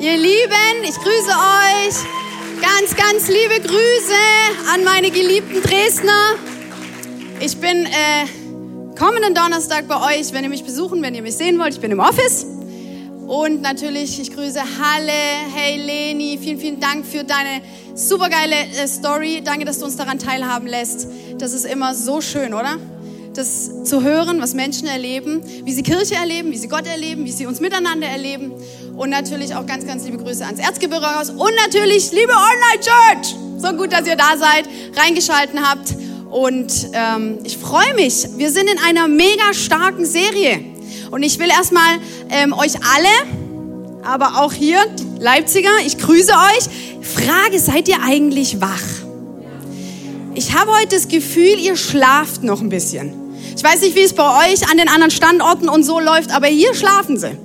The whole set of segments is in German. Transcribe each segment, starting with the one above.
ihr Lieben. Ich grüße euch. Ganz, ganz liebe Grüße an meine geliebten Dresdner. Ich bin äh, kommenden Donnerstag bei euch, wenn ihr mich besuchen, wenn ihr mich sehen wollt. Ich bin im Office. Und natürlich, ich grüße Halle. Hey Leni, vielen, vielen Dank für deine supergeile äh, Story. Danke, dass du uns daran teilhaben lässt. Das ist immer so schön, oder? Das zu hören, was Menschen erleben, wie sie Kirche erleben, wie sie Gott erleben, wie sie uns miteinander erleben. Und natürlich auch ganz, ganz liebe Grüße ans Erzgebirgehaus und natürlich liebe Online Church. So gut, dass ihr da seid, reingeschalten habt. Und ähm, ich freue mich. Wir sind in einer mega starken Serie. Und ich will erstmal ähm, euch alle, aber auch hier, die Leipziger, ich grüße euch. Frage, seid ihr eigentlich wach? Ich habe heute das Gefühl, ihr schlaft noch ein bisschen. Ich weiß nicht, wie es bei euch an den anderen Standorten und so läuft, aber hier schlafen sie.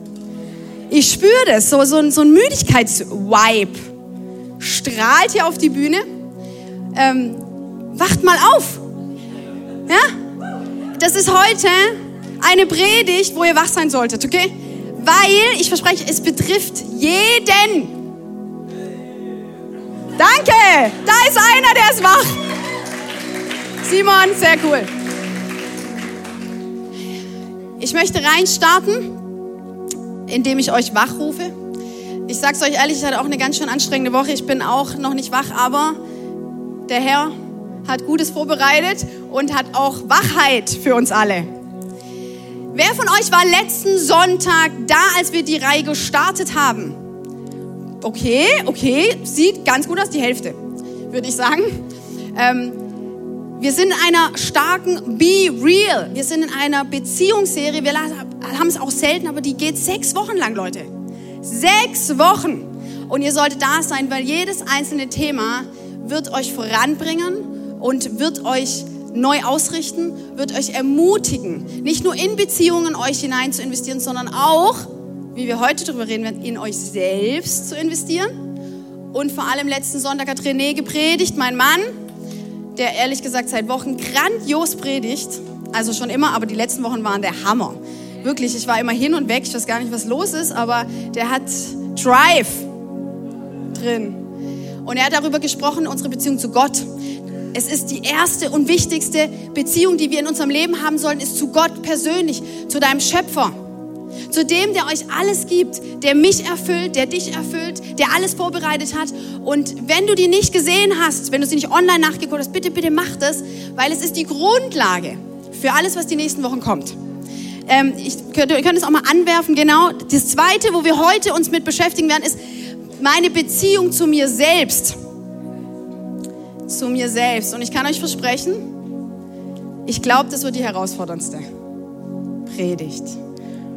Ich spüre das, so, so, so ein Müdigkeitsvibe strahlt hier auf die Bühne. Ähm, wacht mal auf. Ja? Das ist heute eine Predigt, wo ihr wach sein solltet, okay? Weil, ich verspreche, es betrifft jeden. Danke, da ist einer, der ist wach. Simon, sehr cool. Ich möchte reinstarten, indem ich euch wachrufe. Ich sag's euch ehrlich, ich hatte auch eine ganz schön anstrengende Woche. Ich bin auch noch nicht wach, aber der Herr hat Gutes vorbereitet und hat auch Wachheit für uns alle. Wer von euch war letzten Sonntag da, als wir die Reihe gestartet haben? Okay, okay, sieht ganz gut aus, die Hälfte, würde ich sagen. Ähm, wir sind in einer starken Be Real. Wir sind in einer Beziehungsserie. Wir haben es auch selten, aber die geht sechs Wochen lang, Leute. Sechs Wochen. Und ihr solltet da sein, weil jedes einzelne Thema wird euch voranbringen und wird euch neu ausrichten, wird euch ermutigen, nicht nur in Beziehungen euch hinein zu investieren, sondern auch, wie wir heute darüber reden werden, in euch selbst zu investieren. Und vor allem letzten Sonntag hat René gepredigt, mein Mann, der ehrlich gesagt seit Wochen grandios predigt. Also schon immer, aber die letzten Wochen waren der Hammer. Wirklich, ich war immer hin und weg. Ich weiß gar nicht, was los ist, aber der hat Drive drin. Und er hat darüber gesprochen, unsere Beziehung zu Gott. Es ist die erste und wichtigste Beziehung, die wir in unserem Leben haben sollen, ist zu Gott persönlich, zu deinem Schöpfer. Zu dem, der euch alles gibt, der mich erfüllt, der dich erfüllt, der alles vorbereitet hat. Und wenn du die nicht gesehen hast, wenn du sie nicht online nachgeguckt hast, bitte, bitte mach das, weil es ist die Grundlage für alles, was die nächsten Wochen kommt. Ähm, ich könnte, ihr könnt es auch mal anwerfen, genau. Das zweite, wo wir heute uns mit beschäftigen werden, ist meine Beziehung zu mir selbst. Zu mir selbst. Und ich kann euch versprechen, ich glaube, das wird die herausforderndste Predigt.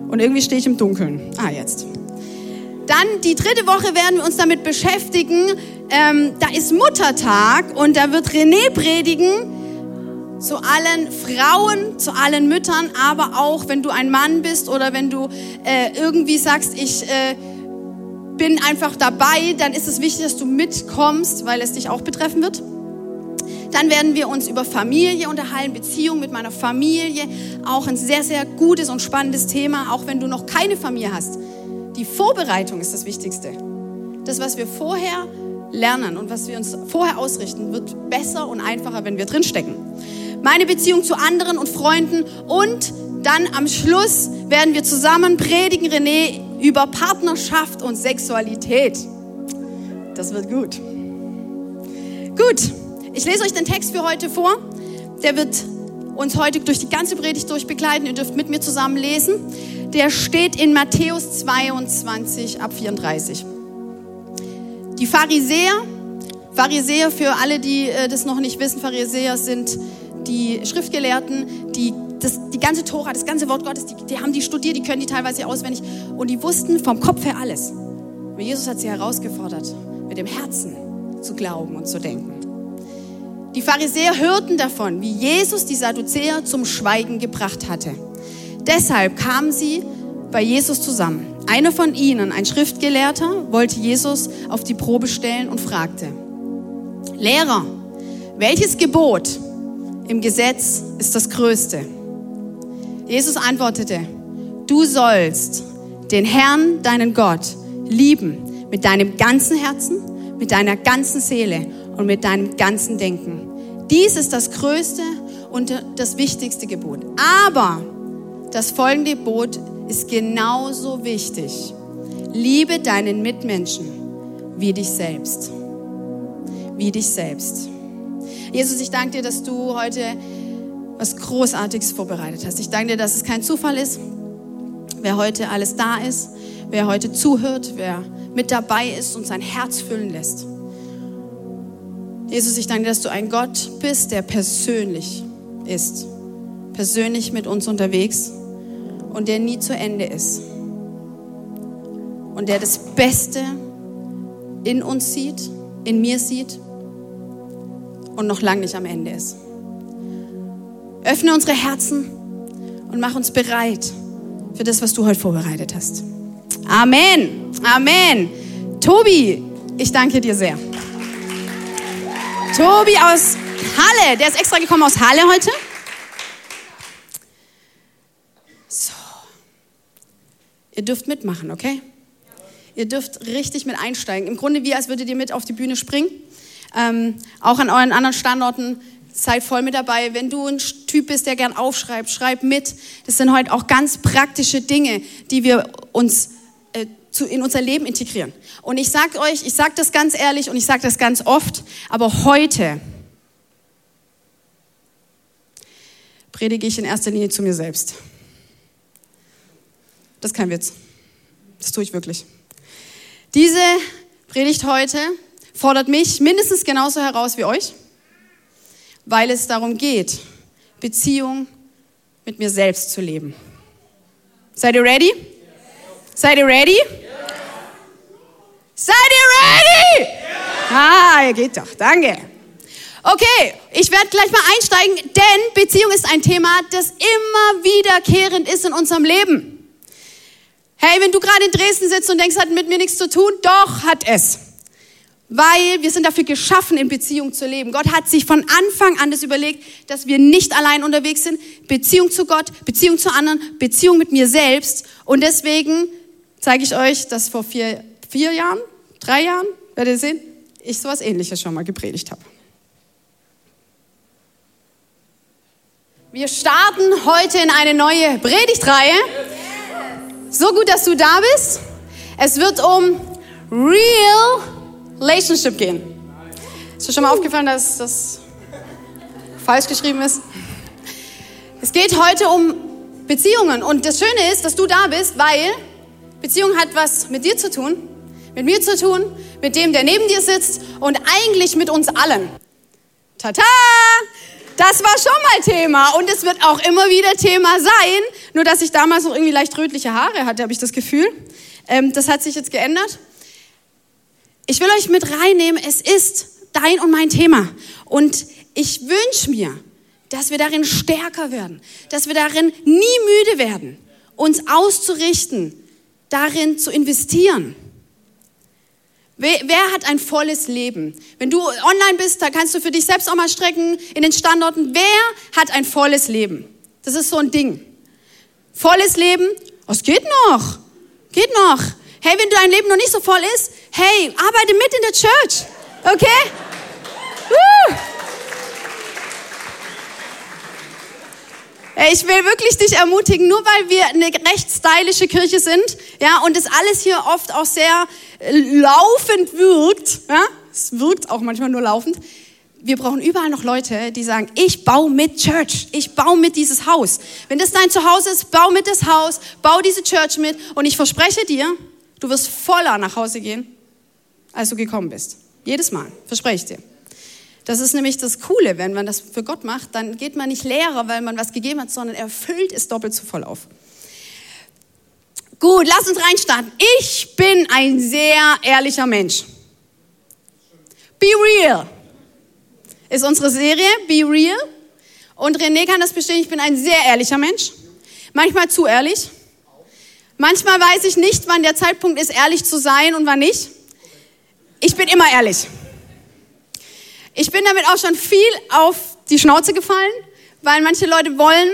Und irgendwie stehe ich im Dunkeln. Ah, jetzt. Dann die dritte Woche werden wir uns damit beschäftigen. Ähm, da ist Muttertag und da wird René predigen zu allen Frauen, zu allen Müttern, aber auch wenn du ein Mann bist oder wenn du äh, irgendwie sagst, ich äh, bin einfach dabei, dann ist es wichtig, dass du mitkommst, weil es dich auch betreffen wird. Dann werden wir uns über Familie unterhalten, Beziehung mit meiner Familie. Auch ein sehr, sehr gutes und spannendes Thema, auch wenn du noch keine Familie hast. Die Vorbereitung ist das Wichtigste. Das, was wir vorher lernen und was wir uns vorher ausrichten, wird besser und einfacher, wenn wir drinstecken. Meine Beziehung zu anderen und Freunden und dann am Schluss werden wir zusammen predigen, René, über Partnerschaft und Sexualität. Das wird gut. Gut. Ich lese euch den Text für heute vor. Der wird uns heute durch die ganze Predigt durchbegleiten. Ihr dürft mit mir zusammen lesen. Der steht in Matthäus 22 ab 34. Die Pharisäer, Pharisäer für alle, die äh, das noch nicht wissen, Pharisäer sind die Schriftgelehrten, die das, die ganze Tora, das ganze Wort Gottes, die, die haben die studiert, die können die teilweise auswendig und die wussten vom Kopf her alles. Aber Jesus hat sie herausgefordert, mit dem Herzen zu glauben und zu denken. Die Pharisäer hörten davon, wie Jesus die Sadduzäer zum Schweigen gebracht hatte. Deshalb kamen sie bei Jesus zusammen. Einer von ihnen, ein Schriftgelehrter, wollte Jesus auf die Probe stellen und fragte, Lehrer, welches Gebot im Gesetz ist das größte? Jesus antwortete, du sollst den Herrn, deinen Gott, lieben mit deinem ganzen Herzen, mit deiner ganzen Seele und mit deinem ganzen Denken. Dies ist das größte und das wichtigste Gebot. Aber das folgende Gebot ist genauso wichtig. Liebe deinen Mitmenschen wie dich selbst. Wie dich selbst. Jesus, ich danke dir, dass du heute was Großartiges vorbereitet hast. Ich danke dir, dass es kein Zufall ist, wer heute alles da ist, wer heute zuhört, wer mit dabei ist und sein Herz füllen lässt. Jesus, ich danke dir, dass du ein Gott bist, der persönlich ist, persönlich mit uns unterwegs und der nie zu Ende ist und der das Beste in uns sieht, in mir sieht und noch lange nicht am Ende ist. Öffne unsere Herzen und mach uns bereit für das, was du heute vorbereitet hast. Amen. Amen. Tobi, ich danke dir sehr. Tobi aus Halle, der ist extra gekommen aus Halle heute. So. Ihr dürft mitmachen, okay? Ihr dürft richtig mit einsteigen. Im Grunde wie, als würdet ihr mit auf die Bühne springen. Ähm, auch an euren anderen Standorten seid voll mit dabei. Wenn du ein Typ bist, der gern aufschreibt, schreib mit. Das sind heute auch ganz praktische Dinge, die wir uns zu, in unser Leben integrieren. Und ich sage euch, ich sage das ganz ehrlich und ich sage das ganz oft, aber heute predige ich in erster Linie zu mir selbst. Das ist kein Witz. Das tue ich wirklich. Diese Predigt heute fordert mich mindestens genauso heraus wie euch, weil es darum geht, Beziehung mit mir selbst zu leben. Seid ihr ready? Seid ihr ready? Seid ihr ready? Ah, ihr geht doch. Danke. Okay, ich werde gleich mal einsteigen, denn Beziehung ist ein Thema, das immer wiederkehrend ist in unserem Leben. Hey, wenn du gerade in Dresden sitzt und denkst, hat mit mir nichts zu tun, doch hat es. Weil wir sind dafür geschaffen, in Beziehung zu leben. Gott hat sich von Anfang an das überlegt, dass wir nicht allein unterwegs sind. Beziehung zu Gott, Beziehung zu anderen, Beziehung mit mir selbst. Und deswegen zeige ich euch, dass vor vier, vier Jahren, drei Jahren, werdet ihr sehen, ich sowas ähnliches schon mal gepredigt habe. Wir starten heute in eine neue Predigtreihe. So gut, dass du da bist. Es wird um Real Relationship gehen. Ist dir schon mal aufgefallen, dass das falsch geschrieben ist? Es geht heute um Beziehungen. Und das Schöne ist, dass du da bist, weil Beziehung hat was mit dir zu tun, mit mir zu tun, mit dem, der neben dir sitzt und eigentlich mit uns allen. Tata! Das war schon mal Thema und es wird auch immer wieder Thema sein. Nur, dass ich damals noch irgendwie leicht rötliche Haare hatte, habe ich das Gefühl. Ähm, das hat sich jetzt geändert. Ich will euch mit reinnehmen, es ist dein und mein Thema. Und ich wünsche mir, dass wir darin stärker werden, dass wir darin nie müde werden, uns auszurichten, darin zu investieren. Wer, hat ein volles Leben? Wenn du online bist, da kannst du für dich selbst auch mal strecken in den Standorten. Wer hat ein volles Leben? Das ist so ein Ding. Volles Leben, was geht noch? Geht noch. Hey, wenn dein Leben noch nicht so voll ist, hey, arbeite mit in der Church. Okay? Ich will wirklich dich ermutigen, nur weil wir eine recht stylische Kirche sind, ja, und das alles hier oft auch sehr äh, laufend wirkt, ja, es wirkt auch manchmal nur laufend. Wir brauchen überall noch Leute, die sagen, ich baue mit Church, ich baue mit dieses Haus. Wenn das dein Zuhause ist, bau mit das Haus, bau diese Church mit und ich verspreche dir, du wirst voller nach Hause gehen, als du gekommen bist. Jedes Mal, verspreche ich dir. Das ist nämlich das Coole, wenn man das für Gott macht, dann geht man nicht leerer, weil man was gegeben hat, sondern erfüllt es doppelt so voll auf. Gut, lass uns reinstarten. Ich bin ein sehr ehrlicher Mensch. Be real ist unsere Serie, Be real. Und René kann das bestätigen, ich bin ein sehr ehrlicher Mensch. Manchmal zu ehrlich. Manchmal weiß ich nicht, wann der Zeitpunkt ist, ehrlich zu sein und wann nicht. Ich bin immer ehrlich. Ich bin damit auch schon viel auf die Schnauze gefallen, weil manche Leute wollen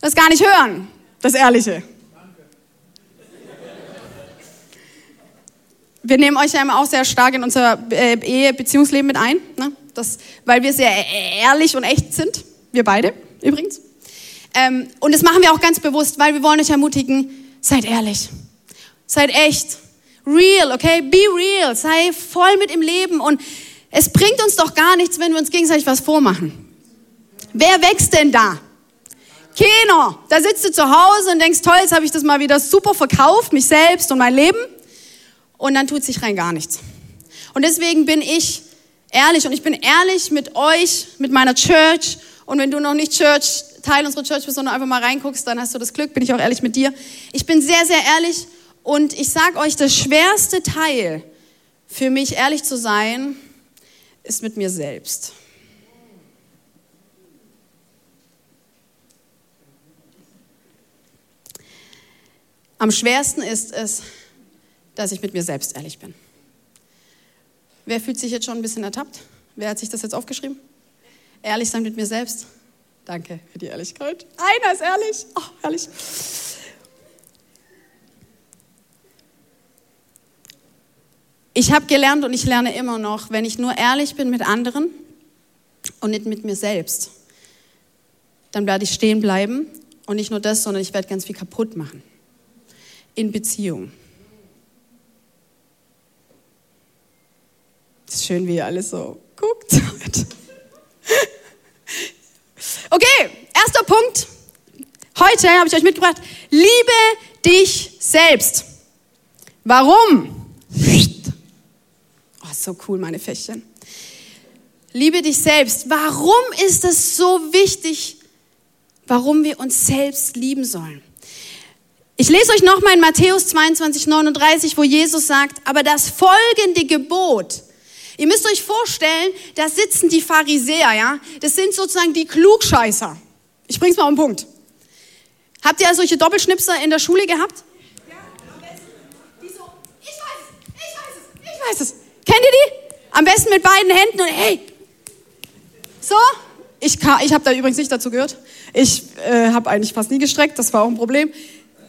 das gar nicht hören, das Ehrliche. Wir nehmen euch ja immer auch sehr stark in unser äh, Ehe-Beziehungsleben mit ein, ne? das, weil wir sehr ehrlich und echt sind. Wir beide übrigens. Ähm, und das machen wir auch ganz bewusst, weil wir wollen euch ermutigen, seid ehrlich, seid echt, real, okay? Be real, sei voll mit im Leben und es bringt uns doch gar nichts, wenn wir uns gegenseitig was vormachen. Wer wächst denn da? Keiner. Da sitzt du zu Hause und denkst, toll, jetzt habe ich das mal wieder super verkauft, mich selbst und mein Leben. Und dann tut sich rein gar nichts. Und deswegen bin ich ehrlich und ich bin ehrlich mit euch, mit meiner Church. Und wenn du noch nicht Church, Teil unserer Church bist, sondern einfach mal reinguckst, dann hast du das Glück, bin ich auch ehrlich mit dir. Ich bin sehr, sehr ehrlich und ich sage euch, das schwerste Teil für mich, ehrlich zu sein, ist mit mir selbst. Am schwersten ist es, dass ich mit mir selbst ehrlich bin. Wer fühlt sich jetzt schon ein bisschen ertappt? Wer hat sich das jetzt aufgeschrieben? Ehrlich sein mit mir selbst. Danke für die Ehrlichkeit. Einer ist ehrlich. Oh, ehrlich. Ich habe gelernt und ich lerne immer noch, wenn ich nur ehrlich bin mit anderen und nicht mit mir selbst, dann werde ich stehen bleiben und nicht nur das, sondern ich werde ganz viel kaputt machen. In Beziehung. Es ist schön, wie ihr alles so guckt. Okay, erster Punkt. Heute habe ich euch mitgebracht, liebe dich selbst. Warum? Oh, so cool, meine Fächchen. Liebe dich selbst. Warum ist es so wichtig, warum wir uns selbst lieben sollen? Ich lese euch nochmal in Matthäus 22, 39, wo Jesus sagt, aber das folgende Gebot, ihr müsst euch vorstellen, da sitzen die Pharisäer, ja, das sind sozusagen die Klugscheißer. Ich bring's mal auf den Punkt. Habt ihr solche Doppelschnipser in der Schule gehabt? Ja, am besten. Die so, ich weiß es, ich weiß es, ich weiß es. Kennt ihr die? Am besten mit beiden Händen und hey. So, ich, ich habe da übrigens nicht dazu gehört. Ich äh, habe eigentlich fast nie gestreckt, das war auch ein Problem.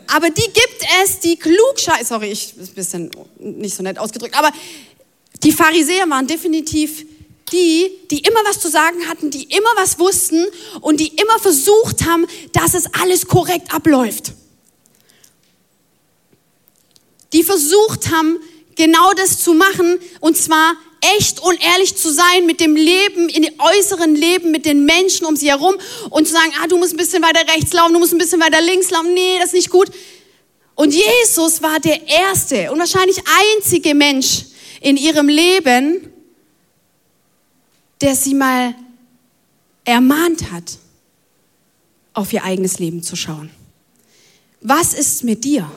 Aber die gibt es, die Klugscheißer, sorry, ich bin ein bisschen nicht so nett ausgedrückt, aber die Pharisäer waren definitiv die, die immer was zu sagen hatten, die immer was wussten und die immer versucht haben, dass es alles korrekt abläuft. Die versucht haben, genau das zu machen und zwar echt und ehrlich zu sein mit dem Leben, in dem äußeren Leben, mit den Menschen um sie herum und zu sagen, ah, du musst ein bisschen weiter rechts laufen, du musst ein bisschen weiter links laufen, nee, das ist nicht gut. Und Jesus war der erste und wahrscheinlich einzige Mensch in ihrem Leben, der sie mal ermahnt hat, auf ihr eigenes Leben zu schauen. Was ist mit dir?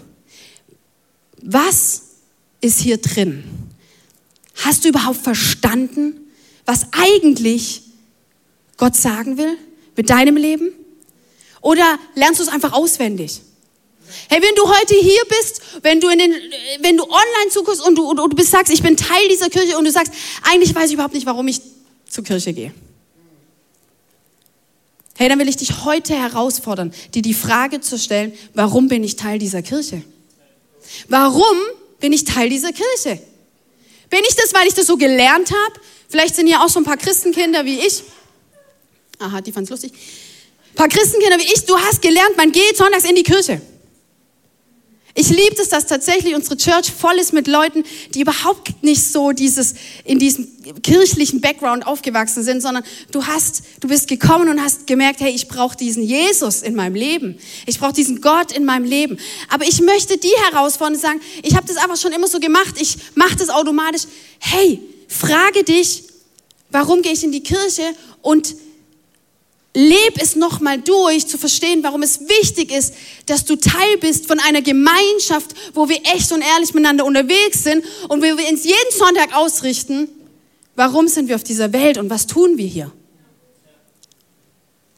Was ist hier drin? Hast du überhaupt verstanden, was eigentlich Gott sagen will mit deinem Leben? Oder lernst du es einfach auswendig? Hey, wenn du heute hier bist, wenn du, in den, wenn du online zuguckst und du, und du sagst, ich bin Teil dieser Kirche und du sagst, eigentlich weiß ich überhaupt nicht, warum ich zur Kirche gehe. Hey, dann will ich dich heute herausfordern, dir die Frage zu stellen, warum bin ich Teil dieser Kirche? Warum bin ich Teil dieser Kirche? Bin ich das, weil ich das so gelernt habe? Vielleicht sind hier auch so ein paar Christenkinder wie ich. Aha, die fanden es lustig. Ein paar Christenkinder wie ich, du hast gelernt, man geht sonntags in die Kirche. Ich liebe es, dass tatsächlich unsere Church voll ist mit Leuten, die überhaupt nicht so dieses, in diesem kirchlichen Background aufgewachsen sind, sondern du hast, du bist gekommen und hast gemerkt, hey, ich brauche diesen Jesus in meinem Leben. Ich brauche diesen Gott in meinem Leben. Aber ich möchte die herausfordern und sagen, ich habe das einfach schon immer so gemacht, ich mache das automatisch. Hey, frage dich, warum gehe ich in die Kirche und leb es nochmal durch, zu verstehen, warum es wichtig ist, dass du Teil bist von einer Gemeinschaft, wo wir echt und ehrlich miteinander unterwegs sind und wo wir uns jeden Sonntag ausrichten, warum sind wir auf dieser Welt und was tun wir hier.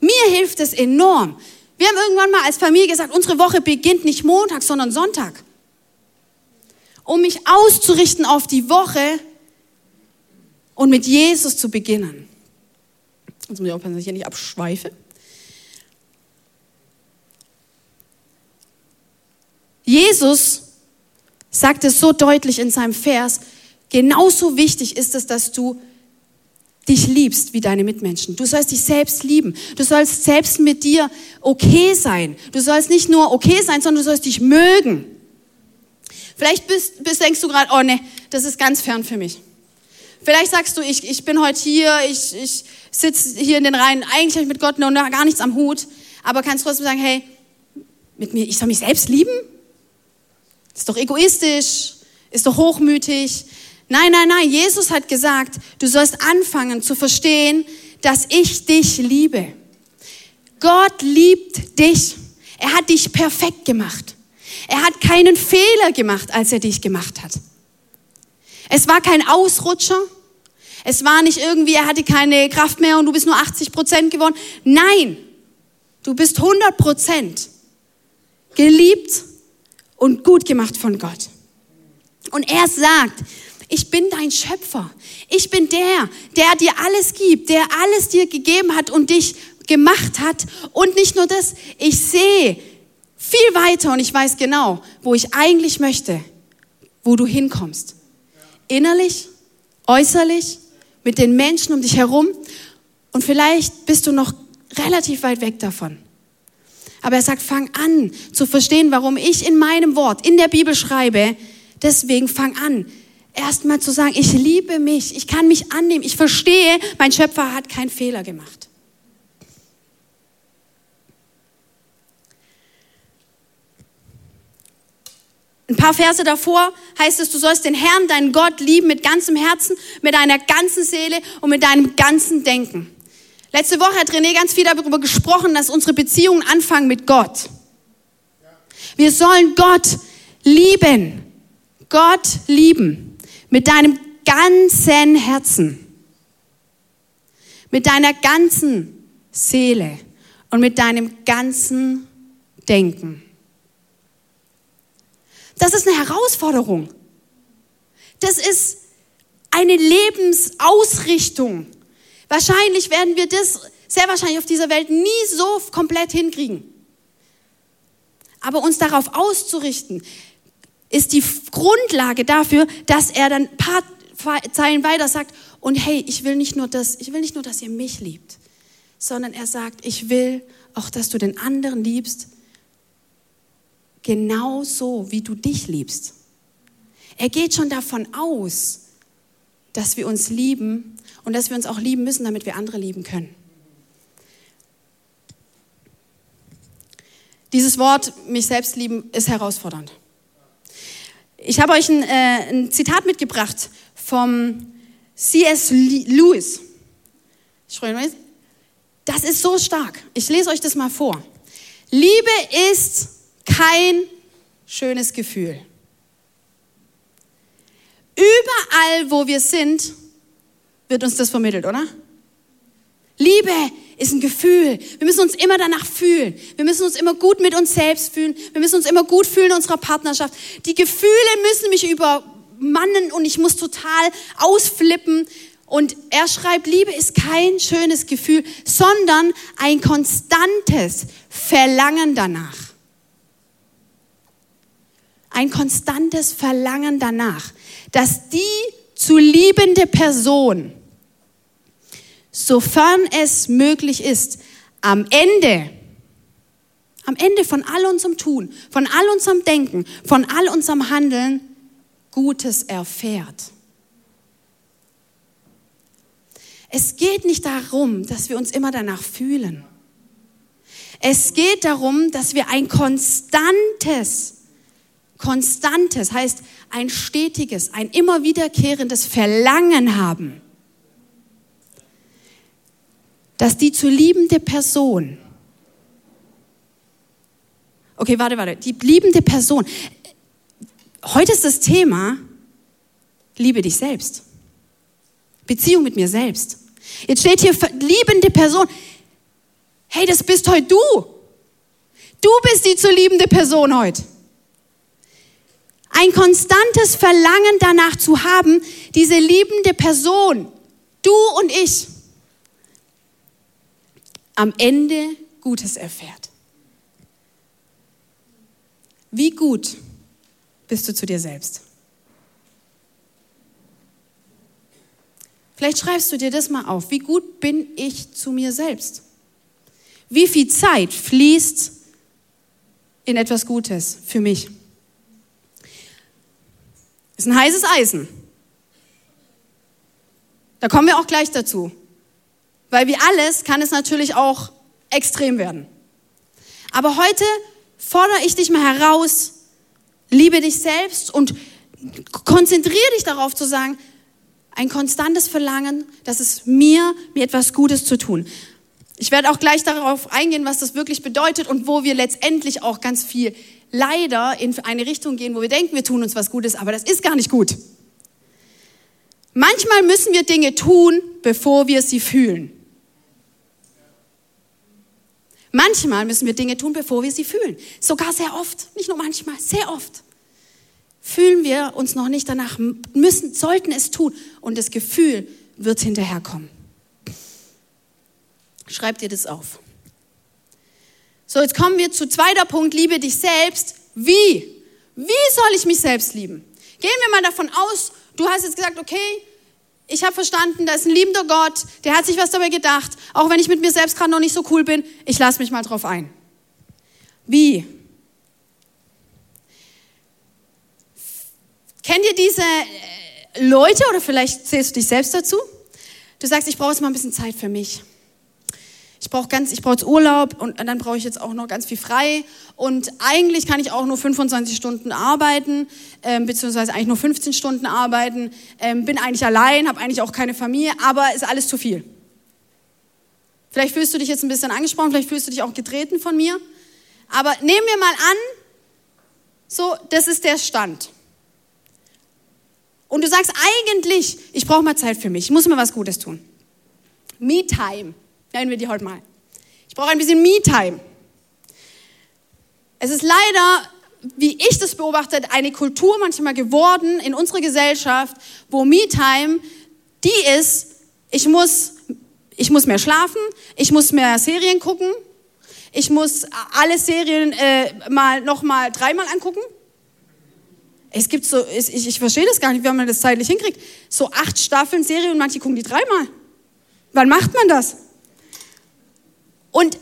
Mir hilft es enorm. Wir haben irgendwann mal als Familie gesagt, unsere Woche beginnt nicht Montag, sondern Sonntag. Um mich auszurichten auf die Woche und mit Jesus zu beginnen. Jetzt muss ich aufpassen, dass ich hier nicht abschweife. Jesus sagt es so deutlich in seinem Vers, genauso wichtig ist es, dass du dich liebst wie deine Mitmenschen. Du sollst dich selbst lieben. Du sollst selbst mit dir okay sein. Du sollst nicht nur okay sein, sondern du sollst dich mögen. Vielleicht bist, bist denkst du gerade, oh ne, das ist ganz fern für mich. Vielleicht sagst du, ich, ich bin heute hier, ich, ich sitze hier in den Reihen, eigentlich habe ich mit Gott noch gar nichts am Hut, aber kannst trotzdem sagen, hey, mit mir, ich soll mich selbst lieben? Ist doch egoistisch, ist doch hochmütig. Nein, nein, nein, Jesus hat gesagt, du sollst anfangen zu verstehen, dass ich dich liebe. Gott liebt dich. Er hat dich perfekt gemacht. Er hat keinen Fehler gemacht, als er dich gemacht hat. Es war kein Ausrutscher. Es war nicht irgendwie, er hatte keine Kraft mehr und du bist nur 80 Prozent geworden. Nein, du bist 100 Prozent geliebt und gut gemacht von Gott. Und er sagt, ich bin dein Schöpfer. Ich bin der, der dir alles gibt, der alles dir gegeben hat und dich gemacht hat. Und nicht nur das, ich sehe viel weiter und ich weiß genau, wo ich eigentlich möchte, wo du hinkommst. Innerlich, äußerlich, mit den Menschen um dich herum. Und vielleicht bist du noch relativ weit weg davon. Aber er sagt, fang an zu verstehen, warum ich in meinem Wort, in der Bibel schreibe. Deswegen fang an, erstmal zu sagen, ich liebe mich, ich kann mich annehmen, ich verstehe, mein Schöpfer hat keinen Fehler gemacht. Ein paar Verse davor heißt es, du sollst den Herrn, deinen Gott lieben mit ganzem Herzen, mit deiner ganzen Seele und mit deinem ganzen Denken. Letzte Woche hat René ganz viel darüber gesprochen, dass unsere Beziehungen anfangen mit Gott. Wir sollen Gott lieben. Gott lieben. Mit deinem ganzen Herzen. Mit deiner ganzen Seele und mit deinem ganzen Denken. Das ist eine Herausforderung. Das ist eine Lebensausrichtung. Wahrscheinlich werden wir das sehr wahrscheinlich auf dieser Welt nie so komplett hinkriegen. Aber uns darauf auszurichten, ist die Grundlage dafür, dass er dann ein paar Zeilen weiter sagt, und hey, ich will nicht nur das, ich will nicht nur, dass ihr mich liebt, sondern er sagt, ich will auch, dass du den anderen liebst, genauso wie du dich liebst. Er geht schon davon aus, dass wir uns lieben und dass wir uns auch lieben müssen, damit wir andere lieben können. Dieses Wort, mich selbst lieben, ist herausfordernd. Ich habe euch ein, äh, ein Zitat mitgebracht vom C.S. Lewis. Das ist so stark. Ich lese euch das mal vor. Liebe ist kein schönes Gefühl. Überall, wo wir sind, wird uns das vermittelt, oder? Liebe ist ein Gefühl. Wir müssen uns immer danach fühlen. Wir müssen uns immer gut mit uns selbst fühlen. Wir müssen uns immer gut fühlen in unserer Partnerschaft. Die Gefühle müssen mich übermannen und ich muss total ausflippen. Und er schreibt, Liebe ist kein schönes Gefühl, sondern ein konstantes Verlangen danach. Ein konstantes Verlangen danach, dass die zu liebende Person sofern es möglich ist, am Ende, am Ende von all unserem Tun, von all unserem Denken, von all unserem Handeln Gutes erfährt. Es geht nicht darum, dass wir uns immer danach fühlen. Es geht darum, dass wir ein konstantes, konstantes heißt ein stetiges, ein immer wiederkehrendes Verlangen haben dass die zu liebende Person, okay, warte, warte, die liebende Person, heute ist das Thema, liebe dich selbst. Beziehung mit mir selbst. Jetzt steht hier liebende Person. Hey, das bist heute du. Du bist die zu liebende Person heute. Ein konstantes Verlangen danach zu haben, diese liebende Person, du und ich, am Ende Gutes erfährt. Wie gut bist du zu dir selbst? Vielleicht schreibst du dir das mal auf. Wie gut bin ich zu mir selbst? Wie viel Zeit fließt in etwas Gutes für mich? Ist ein heißes Eisen. Da kommen wir auch gleich dazu. Weil wie alles kann es natürlich auch extrem werden. Aber heute fordere ich dich mal heraus, liebe dich selbst und konzentriere dich darauf zu sagen, ein konstantes Verlangen, dass es mir, mir etwas Gutes zu tun. Ich werde auch gleich darauf eingehen, was das wirklich bedeutet und wo wir letztendlich auch ganz viel leider in eine Richtung gehen, wo wir denken, wir tun uns was Gutes, aber das ist gar nicht gut. Manchmal müssen wir Dinge tun, bevor wir sie fühlen. Manchmal müssen wir Dinge tun, bevor wir sie fühlen. Sogar sehr oft, nicht nur manchmal, sehr oft fühlen wir uns noch nicht danach, müssen, sollten es tun und das Gefühl wird hinterherkommen. Schreib dir das auf. So, jetzt kommen wir zu zweiter Punkt, liebe dich selbst. Wie? Wie soll ich mich selbst lieben? Gehen wir mal davon aus, du hast jetzt gesagt, okay, ich habe verstanden, da ist ein liebender Gott, der hat sich was dabei gedacht, auch wenn ich mit mir selbst gerade noch nicht so cool bin, ich lasse mich mal drauf ein. Wie? Kennt ihr diese äh, Leute oder vielleicht zählst du dich selbst dazu? Du sagst, ich brauche jetzt mal ein bisschen Zeit für mich. Ich brauche ganz, ich brauche jetzt Urlaub und dann brauche ich jetzt auch noch ganz viel frei. Und eigentlich kann ich auch nur 25 Stunden arbeiten, ähm, beziehungsweise eigentlich nur 15 Stunden arbeiten. Ähm, bin eigentlich allein, habe eigentlich auch keine Familie, aber ist alles zu viel. Vielleicht fühlst du dich jetzt ein bisschen angesprochen, vielleicht fühlst du dich auch getreten von mir. Aber nehmen wir mal an, so, das ist der Stand und du sagst eigentlich, ich brauche mal Zeit für mich, ich muss mir was Gutes tun. Me-Time, nennen wir die heute mal. Ich brauche ein bisschen Me-Time. Es ist leider, wie ich das beobachte, eine Kultur manchmal geworden in unserer Gesellschaft, wo Me-Time die ist, ich muss, ich muss mehr schlafen, ich muss mehr Serien gucken, ich muss alle Serien äh, mal noch mal dreimal angucken es gibt so, ich, ich verstehe das gar nicht, wie man das zeitlich hinkriegt. So acht Staffeln Serie und manche gucken die dreimal. Wann macht man das? Und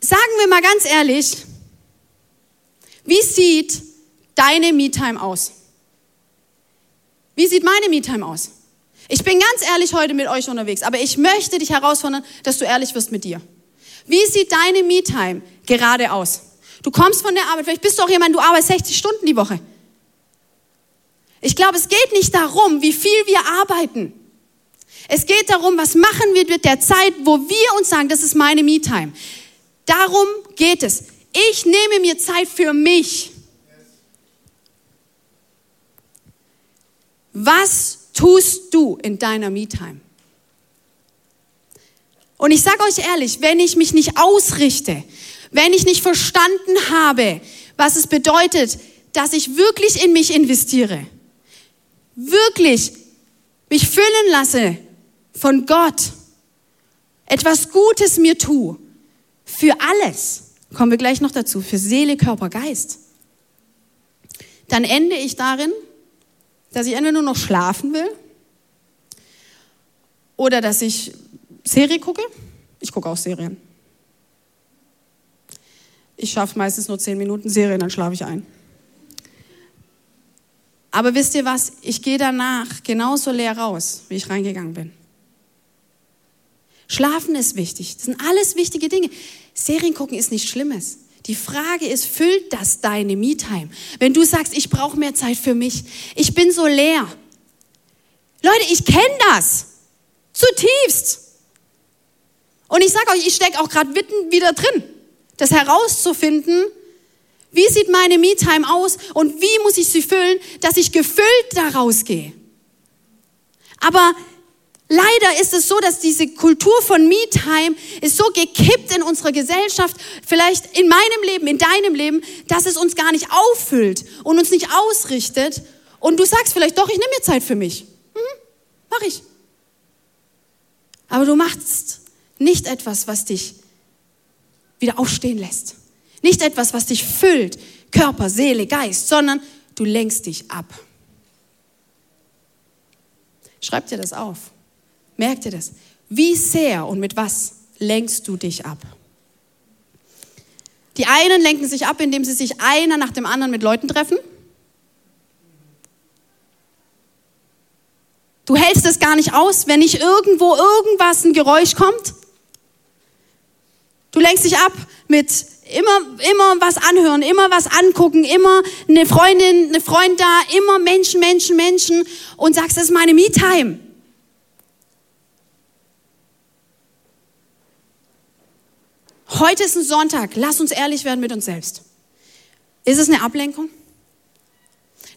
sagen wir mal ganz ehrlich, wie sieht deine Me-Time aus? Wie sieht meine Me-Time aus? Ich bin ganz ehrlich heute mit euch unterwegs, aber ich möchte dich herausfordern, dass du ehrlich wirst mit dir. Wie sieht deine Me-Time gerade aus? Du kommst von der Arbeit, vielleicht bist du auch jemand, du arbeitest 60 Stunden die Woche. Ich glaube, es geht nicht darum, wie viel wir arbeiten. Es geht darum, was machen wir mit der Zeit, wo wir uns sagen, das ist meine Me-Time. Darum geht es. Ich nehme mir Zeit für mich. Was tust du in deiner Me-Time? Und ich sage euch ehrlich, wenn ich mich nicht ausrichte, wenn ich nicht verstanden habe, was es bedeutet, dass ich wirklich in mich investiere, wirklich mich füllen lasse von Gott, etwas Gutes mir tue, für alles, kommen wir gleich noch dazu, für Seele, Körper, Geist, dann ende ich darin, dass ich entweder nur noch schlafen will oder dass ich Serie gucke. Ich gucke auch Serien. Ich schaffe meistens nur zehn Minuten Serien, dann schlafe ich ein. Aber wisst ihr was? Ich gehe danach genauso leer raus, wie ich reingegangen bin. Schlafen ist wichtig. Das sind alles wichtige Dinge. Serien gucken ist nichts Schlimmes. Die Frage ist, füllt das deine Me-Time? Wenn du sagst, ich brauche mehr Zeit für mich, ich bin so leer. Leute, ich kenne das. Zutiefst. Und ich sage euch, ich stecke auch gerade mitten wieder drin, das herauszufinden, wie sieht meine Me-Time aus und wie muss ich sie füllen, dass ich gefüllt da rausgehe. Aber leider ist es so, dass diese Kultur von Me-Time ist so gekippt in unserer Gesellschaft, vielleicht in meinem Leben, in deinem Leben, dass es uns gar nicht auffüllt und uns nicht ausrichtet. Und du sagst vielleicht doch, ich nehme mir Zeit für mich. Mhm, mach ich. Aber du machst nicht etwas, was dich wieder aufstehen lässt. Nicht etwas, was dich füllt, Körper, Seele, Geist, sondern du lenkst dich ab. Schreib dir das auf. Merk dir das. Wie sehr und mit was lenkst du dich ab? Die einen lenken sich ab, indem sie sich einer nach dem anderen mit Leuten treffen. Du hältst es gar nicht aus, wenn nicht irgendwo irgendwas, ein Geräusch kommt. Du lenkst dich ab mit immer, immer was anhören, immer was angucken, immer eine Freundin, eine Freund da, immer Menschen, Menschen, Menschen und sagst, das ist meine Me-Time. Heute ist ein Sonntag. Lass uns ehrlich werden mit uns selbst. Ist es eine Ablenkung?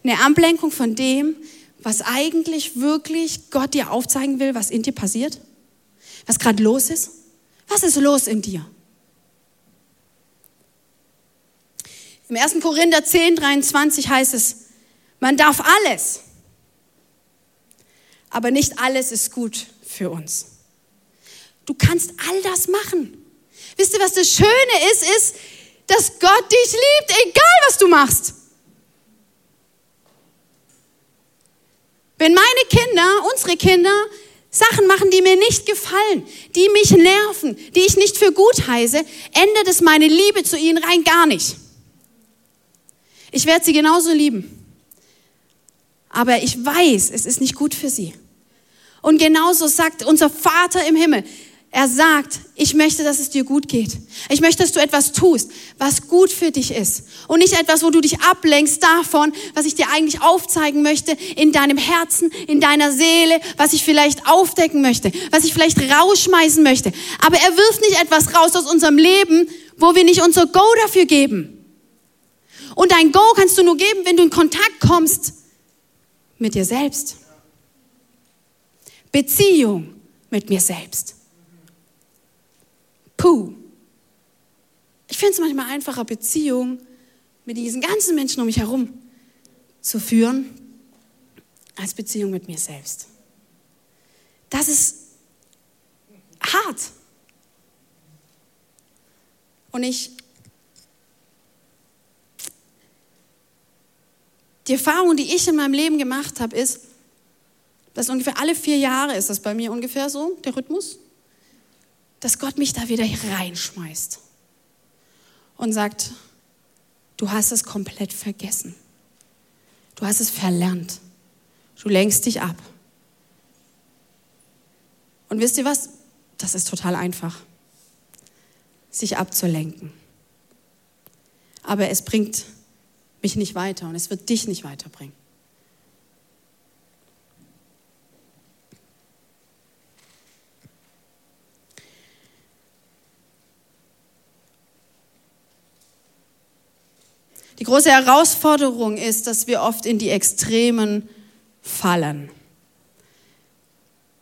Eine Ablenkung von dem, was eigentlich wirklich Gott dir aufzeigen will, was in dir passiert? Was gerade los ist? Was ist los in dir? Im 1. Korinther 10, 23 heißt es, man darf alles, aber nicht alles ist gut für uns. Du kannst all das machen. Wisst ihr, was das Schöne ist, ist, dass Gott dich liebt, egal was du machst. Wenn meine Kinder, unsere Kinder, Sachen machen, die mir nicht gefallen, die mich nerven, die ich nicht für gut heiße, ändert es meine Liebe zu ihnen rein gar nicht. Ich werde sie genauso lieben. Aber ich weiß, es ist nicht gut für sie. Und genauso sagt unser Vater im Himmel, er sagt, ich möchte, dass es dir gut geht. Ich möchte, dass du etwas tust, was gut für dich ist. Und nicht etwas, wo du dich ablenkst davon, was ich dir eigentlich aufzeigen möchte, in deinem Herzen, in deiner Seele, was ich vielleicht aufdecken möchte, was ich vielleicht rausschmeißen möchte. Aber er wirft nicht etwas raus aus unserem Leben, wo wir nicht unser Go dafür geben. Und dein Go kannst du nur geben, wenn du in Kontakt kommst mit dir selbst. Beziehung mit mir selbst. Puh. Ich finde es manchmal einfacher, Beziehungen mit diesen ganzen Menschen um mich herum zu führen, als Beziehung mit mir selbst. Das ist hart. Und ich, die Erfahrung, die ich in meinem Leben gemacht habe, ist, dass ungefähr alle vier Jahre ist das bei mir ungefähr so, der Rhythmus, dass Gott mich da wieder reinschmeißt und sagt, du hast es komplett vergessen. Du hast es verlernt. Du lenkst dich ab. Und wisst ihr was? Das ist total einfach, sich abzulenken. Aber es bringt mich nicht weiter und es wird dich nicht weiterbringen. Die große Herausforderung ist, dass wir oft in die Extremen fallen.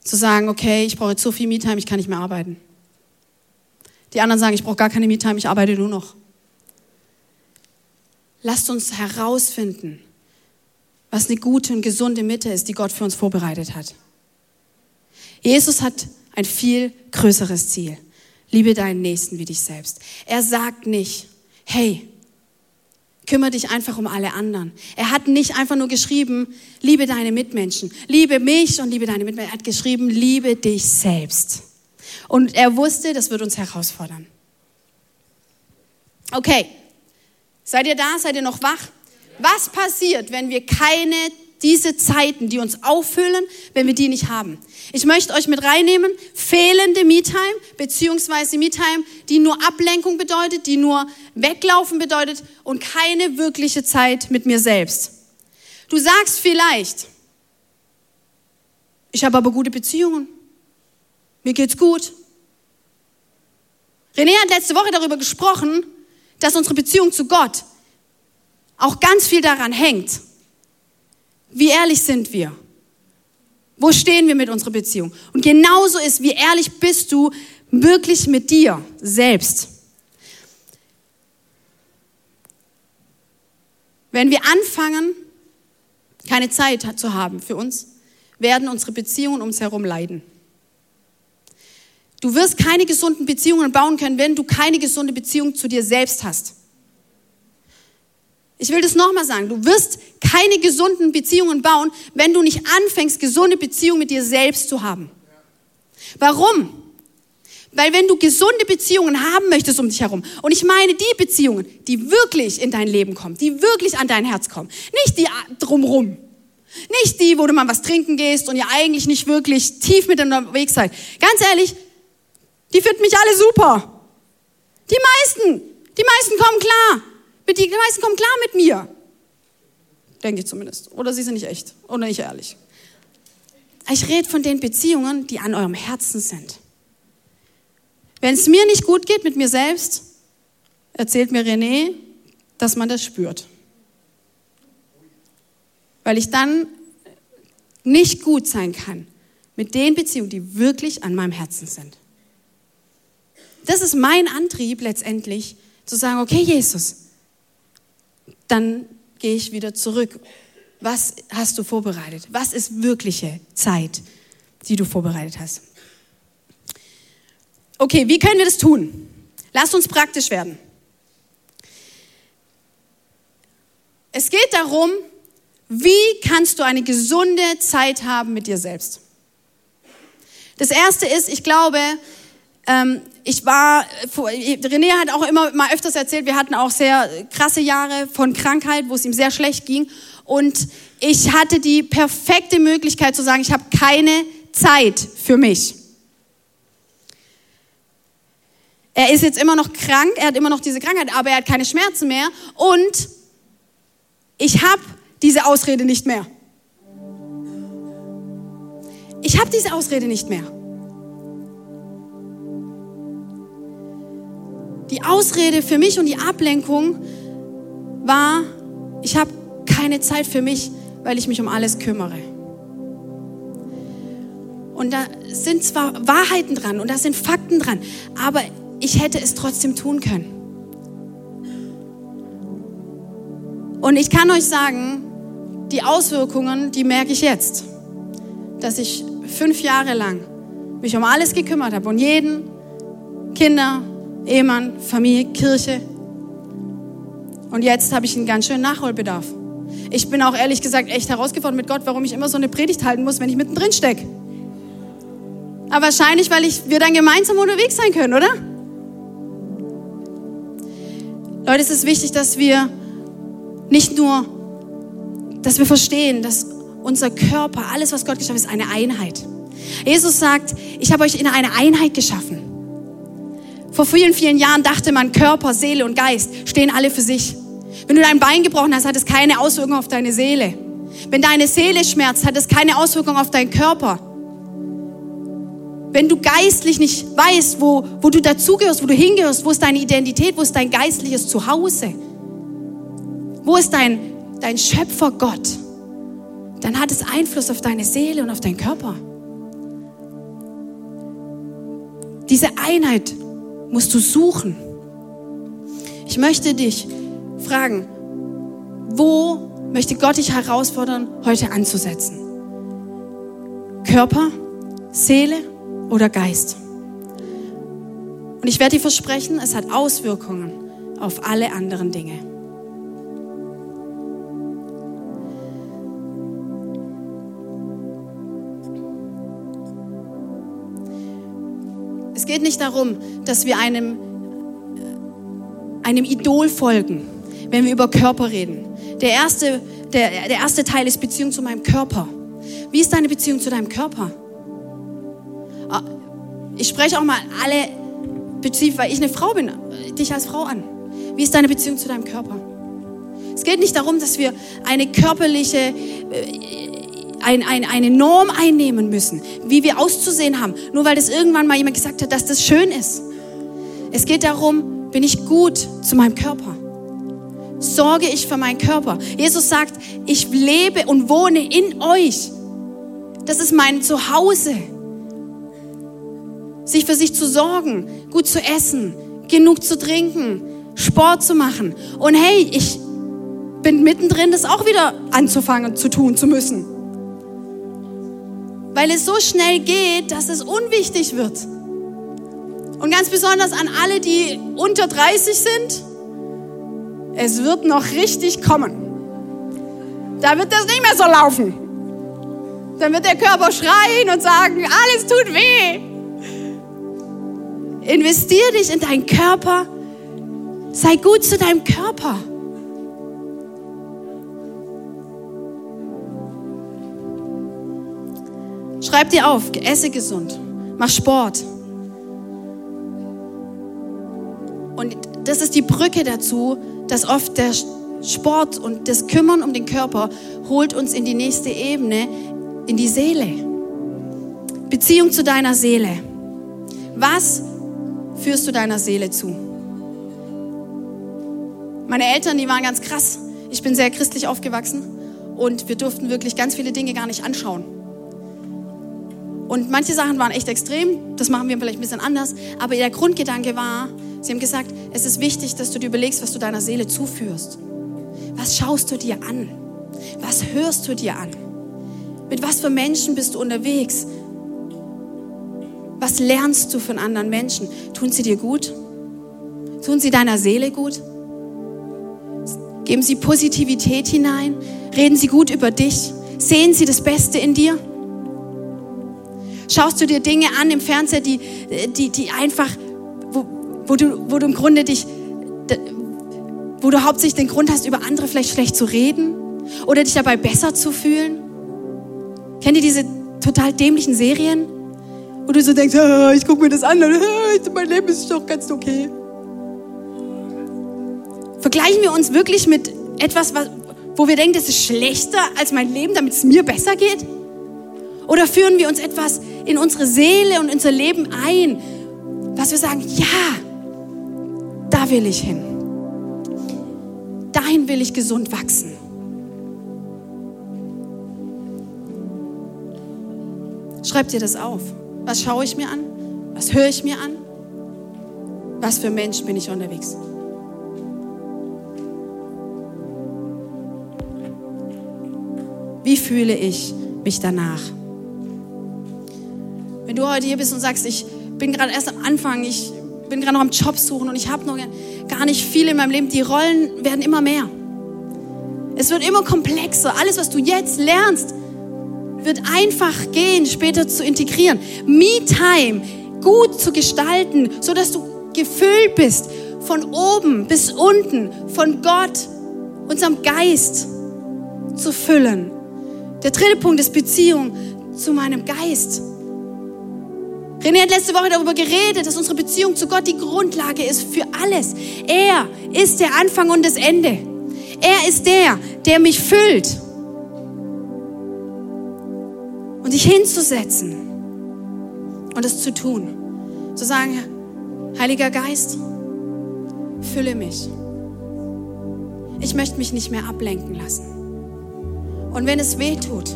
Zu sagen, okay, ich brauche jetzt so viel Me-Time, ich kann nicht mehr arbeiten. Die anderen sagen, ich brauche gar keine Me-Time, ich arbeite nur noch. Lasst uns herausfinden, was eine gute und gesunde Mitte ist, die Gott für uns vorbereitet hat. Jesus hat ein viel größeres Ziel. Liebe deinen Nächsten wie dich selbst. Er sagt nicht, hey, kümmere dich einfach um alle anderen. Er hat nicht einfach nur geschrieben, liebe deine Mitmenschen, liebe mich und liebe deine Mitmenschen. Er hat geschrieben, liebe dich selbst. Und er wusste, das wird uns herausfordern. Okay, seid ihr da? Seid ihr noch wach? Was passiert, wenn wir keine diese Zeiten, die uns auffüllen, wenn wir die nicht haben. Ich möchte euch mit reinnehmen, fehlende Me-Time, beziehungsweise Me-Time, die nur Ablenkung bedeutet, die nur weglaufen bedeutet und keine wirkliche Zeit mit mir selbst. Du sagst vielleicht, ich habe aber gute Beziehungen, mir geht's gut. René hat letzte Woche darüber gesprochen, dass unsere Beziehung zu Gott auch ganz viel daran hängt. Wie ehrlich sind wir? Wo stehen wir mit unserer Beziehung? Und genauso ist, wie ehrlich bist du wirklich mit dir selbst? Wenn wir anfangen, keine Zeit zu haben für uns, werden unsere Beziehungen ums herum leiden. Du wirst keine gesunden Beziehungen bauen können, wenn du keine gesunde Beziehung zu dir selbst hast. Ich will das nochmal sagen. Du wirst keine gesunden Beziehungen bauen, wenn du nicht anfängst, gesunde Beziehungen mit dir selbst zu haben. Warum? Weil wenn du gesunde Beziehungen haben möchtest um dich herum, und ich meine die Beziehungen, die wirklich in dein Leben kommen, die wirklich an dein Herz kommen, nicht die drumrum, nicht die, wo du mal was trinken gehst und ihr eigentlich nicht wirklich tief miteinander unterwegs seid. Ganz ehrlich, die finden mich alle super. Die meisten, die meisten kommen klar. Die meisten kommen klar mit mir. Denke ich zumindest. Oder sie sind nicht echt oder nicht ehrlich. Ich rede von den Beziehungen, die an eurem Herzen sind. Wenn es mir nicht gut geht mit mir selbst, erzählt mir René, dass man das spürt. Weil ich dann nicht gut sein kann mit den Beziehungen, die wirklich an meinem Herzen sind. Das ist mein Antrieb letztendlich, zu sagen, okay Jesus, dann gehe ich wieder zurück. Was hast du vorbereitet? Was ist wirkliche Zeit, die du vorbereitet hast? Okay, wie können wir das tun? Lass uns praktisch werden. Es geht darum, wie kannst du eine gesunde Zeit haben mit dir selbst? Das erste ist, ich glaube, ähm, ich war, René hat auch immer mal öfters erzählt, wir hatten auch sehr krasse Jahre von Krankheit, wo es ihm sehr schlecht ging. Und ich hatte die perfekte Möglichkeit zu sagen, ich habe keine Zeit für mich. Er ist jetzt immer noch krank, er hat immer noch diese Krankheit, aber er hat keine Schmerzen mehr. Und ich habe diese Ausrede nicht mehr. Ich habe diese Ausrede nicht mehr. Die Ausrede für mich und die Ablenkung war, ich habe keine Zeit für mich, weil ich mich um alles kümmere. Und da sind zwar Wahrheiten dran und da sind Fakten dran, aber ich hätte es trotzdem tun können. Und ich kann euch sagen, die Auswirkungen, die merke ich jetzt, dass ich fünf Jahre lang mich um alles gekümmert habe und jeden, Kinder, Ehemann, Familie, Kirche. Und jetzt habe ich einen ganz schönen Nachholbedarf. Ich bin auch ehrlich gesagt echt herausgefordert mit Gott, warum ich immer so eine Predigt halten muss, wenn ich mittendrin stecke. Aber wahrscheinlich, weil ich, wir dann gemeinsam unterwegs sein können, oder? Leute, es ist wichtig, dass wir nicht nur, dass wir verstehen, dass unser Körper, alles, was Gott geschaffen hat, ist eine Einheit. Jesus sagt, ich habe euch in eine Einheit geschaffen. Vor vielen, vielen Jahren dachte man, Körper, Seele und Geist stehen alle für sich. Wenn du dein Bein gebrochen hast, hat es keine Auswirkung auf deine Seele. Wenn deine Seele schmerzt, hat es keine Auswirkung auf deinen Körper. Wenn du geistlich nicht weißt, wo, wo du dazugehörst, wo du hingehörst, wo ist deine Identität, wo ist dein geistliches Zuhause, wo ist dein, dein Schöpfer Gott, dann hat es Einfluss auf deine Seele und auf deinen Körper. Diese Einheit musst du suchen. Ich möchte dich fragen, wo möchte Gott dich herausfordern, heute anzusetzen? Körper, Seele oder Geist? Und ich werde dir versprechen, es hat Auswirkungen auf alle anderen Dinge. Geht nicht darum, dass wir einem, einem Idol folgen, wenn wir über Körper reden. Der erste, der, der erste Teil ist Beziehung zu meinem Körper. Wie ist deine Beziehung zu deinem Körper? Ah, ich spreche auch mal alle Beziehungen, weil ich eine Frau bin, dich als Frau an. Wie ist deine Beziehung zu deinem Körper? Es geht nicht darum, dass wir eine körperliche äh, ein, ein, eine Norm einnehmen müssen, wie wir auszusehen haben, nur weil das irgendwann mal jemand gesagt hat, dass das schön ist. Es geht darum, bin ich gut zu meinem Körper? Sorge ich für meinen Körper? Jesus sagt, ich lebe und wohne in euch. Das ist mein Zuhause. Sich für sich zu sorgen, gut zu essen, genug zu trinken, Sport zu machen. Und hey, ich bin mittendrin, das auch wieder anzufangen zu tun zu müssen. Weil es so schnell geht, dass es unwichtig wird. Und ganz besonders an alle, die unter 30 sind, es wird noch richtig kommen. Da wird das nicht mehr so laufen. Dann wird der Körper schreien und sagen, alles tut weh. Investier dich in deinen Körper. Sei gut zu deinem Körper. Schreib dir auf, esse gesund, mach Sport. Und das ist die Brücke dazu, dass oft der Sport und das Kümmern um den Körper holt uns in die nächste Ebene, in die Seele. Beziehung zu deiner Seele. Was führst du deiner Seele zu? Meine Eltern, die waren ganz krass. Ich bin sehr christlich aufgewachsen und wir durften wirklich ganz viele Dinge gar nicht anschauen. Und manche Sachen waren echt extrem, das machen wir vielleicht ein bisschen anders, aber der Grundgedanke war, sie haben gesagt, es ist wichtig, dass du dir überlegst, was du deiner Seele zuführst. Was schaust du dir an? Was hörst du dir an? Mit was für Menschen bist du unterwegs? Was lernst du von anderen Menschen? Tun sie dir gut? Tun sie deiner Seele gut? Geben sie Positivität hinein? Reden sie gut über dich? Sehen sie das Beste in dir? Schaust du dir Dinge an im Fernseher, die, die, die einfach, wo, wo, du, wo du im Grunde dich, wo du hauptsächlich den Grund hast, über andere vielleicht schlecht zu reden oder dich dabei besser zu fühlen? Kennt ihr diese total dämlichen Serien, wo du so denkst, ah, ich gucke mir das an ah, mein Leben ist doch ganz okay. Vergleichen wir uns wirklich mit etwas, wo wir denken, das ist schlechter als mein Leben, damit es mir besser geht? Oder führen wir uns etwas in unsere Seele und unser Leben ein, dass wir sagen, ja, da will ich hin. Dahin will ich gesund wachsen. Schreib dir das auf. Was schaue ich mir an? Was höre ich mir an? Was für Mensch bin ich unterwegs? Wie fühle ich mich danach? Wenn du heute hier bist und sagst, ich bin gerade erst am Anfang, ich bin gerade noch am Job suchen und ich habe noch gar nicht viel in meinem Leben, die Rollen werden immer mehr. Es wird immer komplexer. Alles, was du jetzt lernst, wird einfach gehen, später zu integrieren. Me-Time gut zu gestalten, sodass du gefüllt bist von oben bis unten, von Gott, unserem Geist zu füllen. Der dritte Punkt ist Beziehung zu meinem Geist. René hat letzte Woche darüber geredet, dass unsere Beziehung zu Gott die Grundlage ist für alles. Er ist der Anfang und das Ende. Er ist der, der mich füllt. Und sich hinzusetzen und es zu tun. Zu sagen, Heiliger Geist, fülle mich. Ich möchte mich nicht mehr ablenken lassen. Und wenn es weh tut,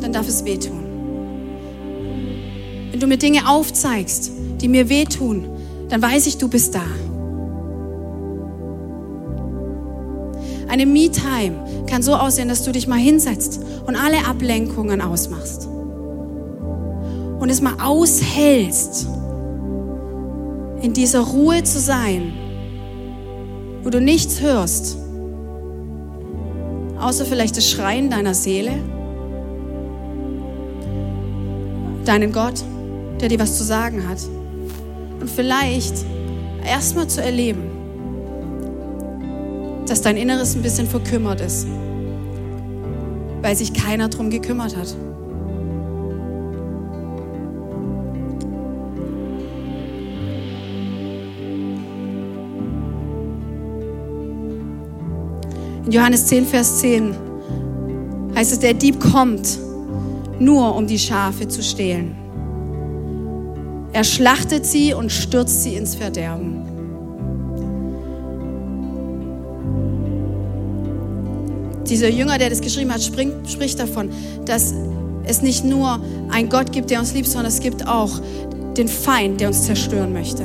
dann darf es wehtun. Wenn du mir Dinge aufzeigst, die mir wehtun, dann weiß ich, du bist da. Eine Me-Time kann so aussehen, dass du dich mal hinsetzt und alle Ablenkungen ausmachst. Und es mal aushältst, in dieser Ruhe zu sein, wo du nichts hörst, außer vielleicht das Schreien deiner Seele, deinen Gott der dir was zu sagen hat. Und vielleicht erstmal zu erleben, dass dein Inneres ein bisschen verkümmert ist, weil sich keiner drum gekümmert hat. In Johannes 10, Vers 10 heißt es, der Dieb kommt nur, um die Schafe zu stehlen. Er schlachtet sie und stürzt sie ins Verderben. Dieser Jünger, der das geschrieben hat, springt, spricht davon, dass es nicht nur einen Gott gibt, der uns liebt, sondern es gibt auch den Feind, der uns zerstören möchte.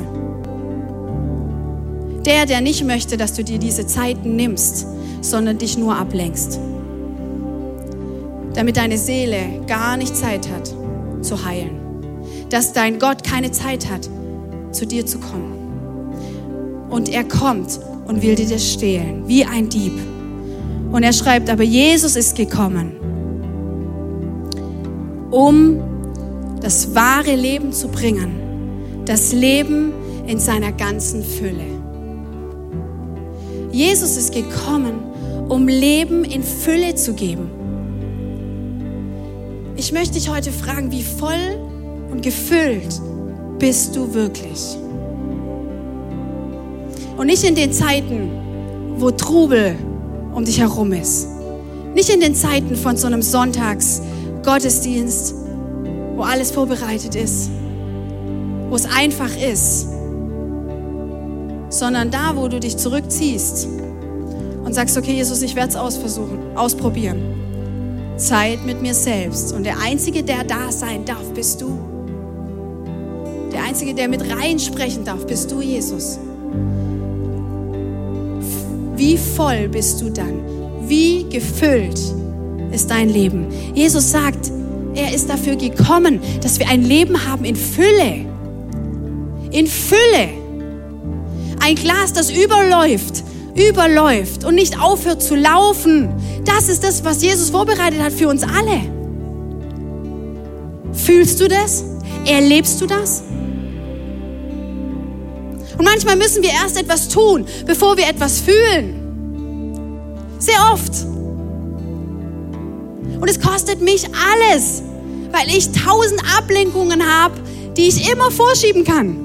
Der, der nicht möchte, dass du dir diese Zeiten nimmst, sondern dich nur ablenkst. Damit deine Seele gar nicht Zeit hat zu heilen. Dass dein Gott keine Zeit hat, zu dir zu kommen. Und er kommt und will dir das stehlen, wie ein Dieb. Und er schreibt, aber Jesus ist gekommen, um das wahre Leben zu bringen, das Leben in seiner ganzen Fülle. Jesus ist gekommen, um Leben in Fülle zu geben. Ich möchte dich heute fragen, wie voll und gefüllt bist du wirklich? Und nicht in den Zeiten, wo Trubel um dich herum ist. Nicht in den Zeiten von so einem Sonntags-Gottesdienst, wo alles vorbereitet ist, wo es einfach ist, sondern da, wo du dich zurückziehst und sagst, okay, Jesus, ich werde es ausversuchen, ausprobieren. Zeit mit mir selbst. Und der Einzige, der da sein darf, bist du. Der Einzige, der mit reinsprechen darf, bist du, Jesus. Wie voll bist du dann? Wie gefüllt ist dein Leben? Jesus sagt, er ist dafür gekommen, dass wir ein Leben haben in Fülle. In Fülle. Ein Glas, das überläuft, überläuft und nicht aufhört zu laufen. Das ist das, was Jesus vorbereitet hat für uns alle. Fühlst du das? Erlebst du das? Und manchmal müssen wir erst etwas tun, bevor wir etwas fühlen. Sehr oft. Und es kostet mich alles, weil ich tausend Ablenkungen habe, die ich immer vorschieben kann.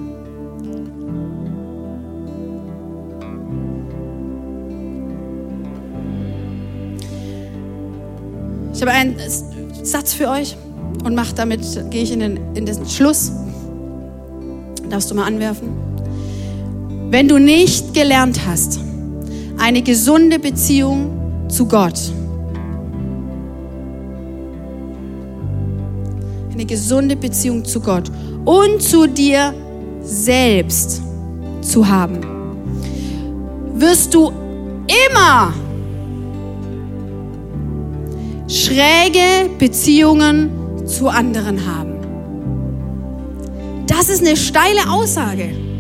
Ich habe einen Satz für euch und mache damit, gehe ich in den, in den Schluss. Darfst du mal anwerfen? Wenn du nicht gelernt hast, eine gesunde Beziehung zu Gott, eine gesunde Beziehung zu Gott und zu dir selbst zu haben, wirst du immer schräge Beziehungen zu anderen haben. Das ist eine steile Aussage.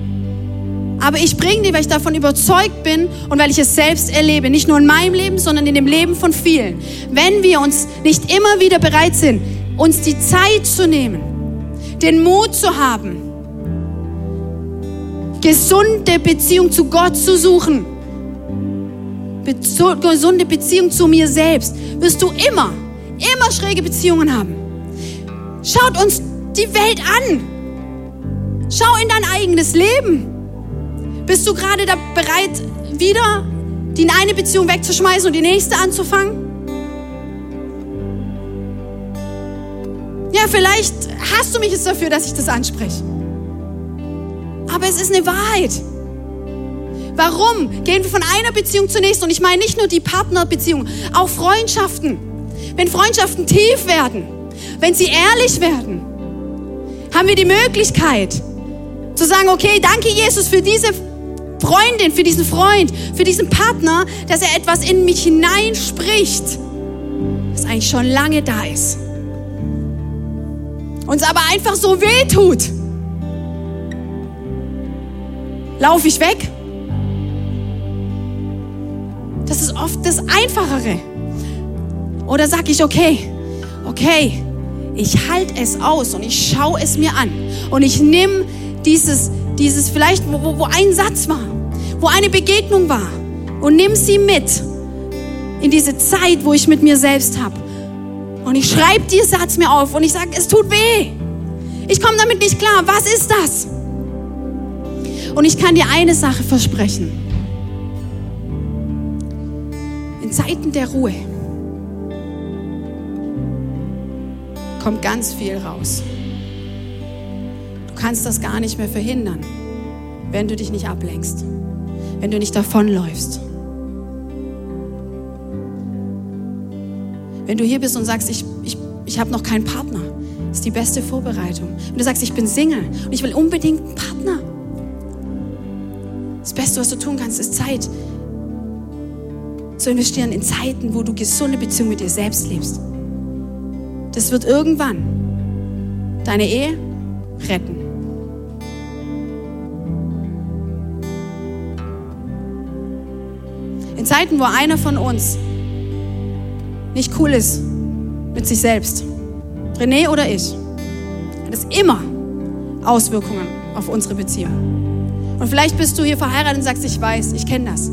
Aber ich bringe die, weil ich davon überzeugt bin und weil ich es selbst erlebe. Nicht nur in meinem Leben, sondern in dem Leben von vielen. Wenn wir uns nicht immer wieder bereit sind, uns die Zeit zu nehmen, den Mut zu haben, gesunde Beziehung zu Gott zu suchen, gesunde Beziehung zu mir selbst, wirst du immer, immer schräge Beziehungen haben. Schaut uns die Welt an. Schau in dein eigenes Leben. Bist du gerade da bereit, wieder die eine Beziehung wegzuschmeißen und die nächste anzufangen? Ja, vielleicht hast du mich jetzt dafür, dass ich das anspreche. Aber es ist eine Wahrheit. Warum gehen wir von einer Beziehung zur nächsten? Und ich meine nicht nur die Partnerbeziehung, auch Freundschaften. Wenn Freundschaften tief werden, wenn sie ehrlich werden, haben wir die Möglichkeit zu sagen, okay, danke Jesus für diese Freundin, für diesen Freund, für diesen Partner, dass er etwas in mich hineinspricht, das eigentlich schon lange da ist. Uns aber einfach so weh tut. Laufe ich weg? Das ist oft das Einfachere. Oder sage ich, okay, okay, ich halte es aus und ich schaue es mir an und ich nehme dieses, dieses vielleicht, wo, wo ein Satz war, wo eine Begegnung war und nimm sie mit in diese Zeit, wo ich mit mir selbst habe. Und ich schreibe diesen Satz mir auf und ich sage, es tut weh. Ich komme damit nicht klar. Was ist das? Und ich kann dir eine Sache versprechen. In Zeiten der Ruhe kommt ganz viel raus kannst das gar nicht mehr verhindern, wenn du dich nicht ablenkst, wenn du nicht davonläufst. Wenn du hier bist und sagst, ich, ich, ich habe noch keinen Partner, ist die beste Vorbereitung. Wenn du sagst, ich bin Single und ich will unbedingt einen Partner. Das Beste, was du tun kannst, ist Zeit zu investieren in Zeiten, wo du gesunde Beziehungen mit dir selbst lebst. Das wird irgendwann deine Ehe retten. Zeiten, wo einer von uns nicht cool ist mit sich selbst, René oder ich, hat es immer Auswirkungen auf unsere Beziehung. Und vielleicht bist du hier verheiratet und sagst, ich weiß, ich kenne das.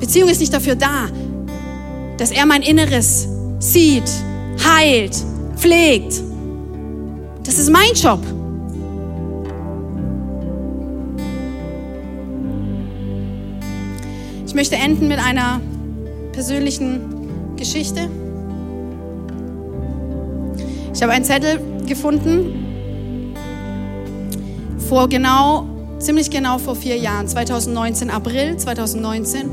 Beziehung ist nicht dafür da, dass er mein Inneres sieht, heilt, pflegt. Das ist mein Job. Ich möchte enden mit einer persönlichen Geschichte. Ich habe einen Zettel gefunden vor genau, ziemlich genau vor vier Jahren, 2019, April 2019.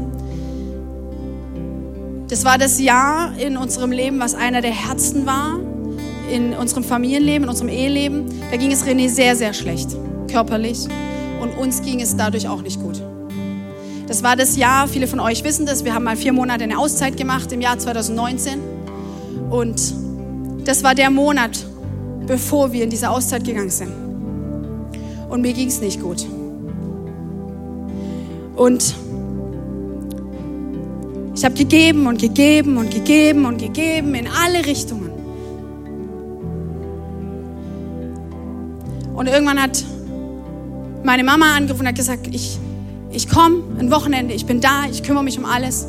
Das war das Jahr in unserem Leben, was einer der Herzen war, in unserem Familienleben, in unserem Eheleben. Da ging es René sehr, sehr schlecht, körperlich. Und uns ging es dadurch auch nicht gut. Das war das Jahr, viele von euch wissen das, wir haben mal vier Monate eine Auszeit gemacht im Jahr 2019. Und das war der Monat, bevor wir in diese Auszeit gegangen sind. Und mir ging es nicht gut. Und ich habe gegeben und gegeben und gegeben und gegeben in alle Richtungen. Und irgendwann hat meine Mama angerufen und hat gesagt, ich, ich komme ein Wochenende, ich bin da, ich kümmere mich um alles,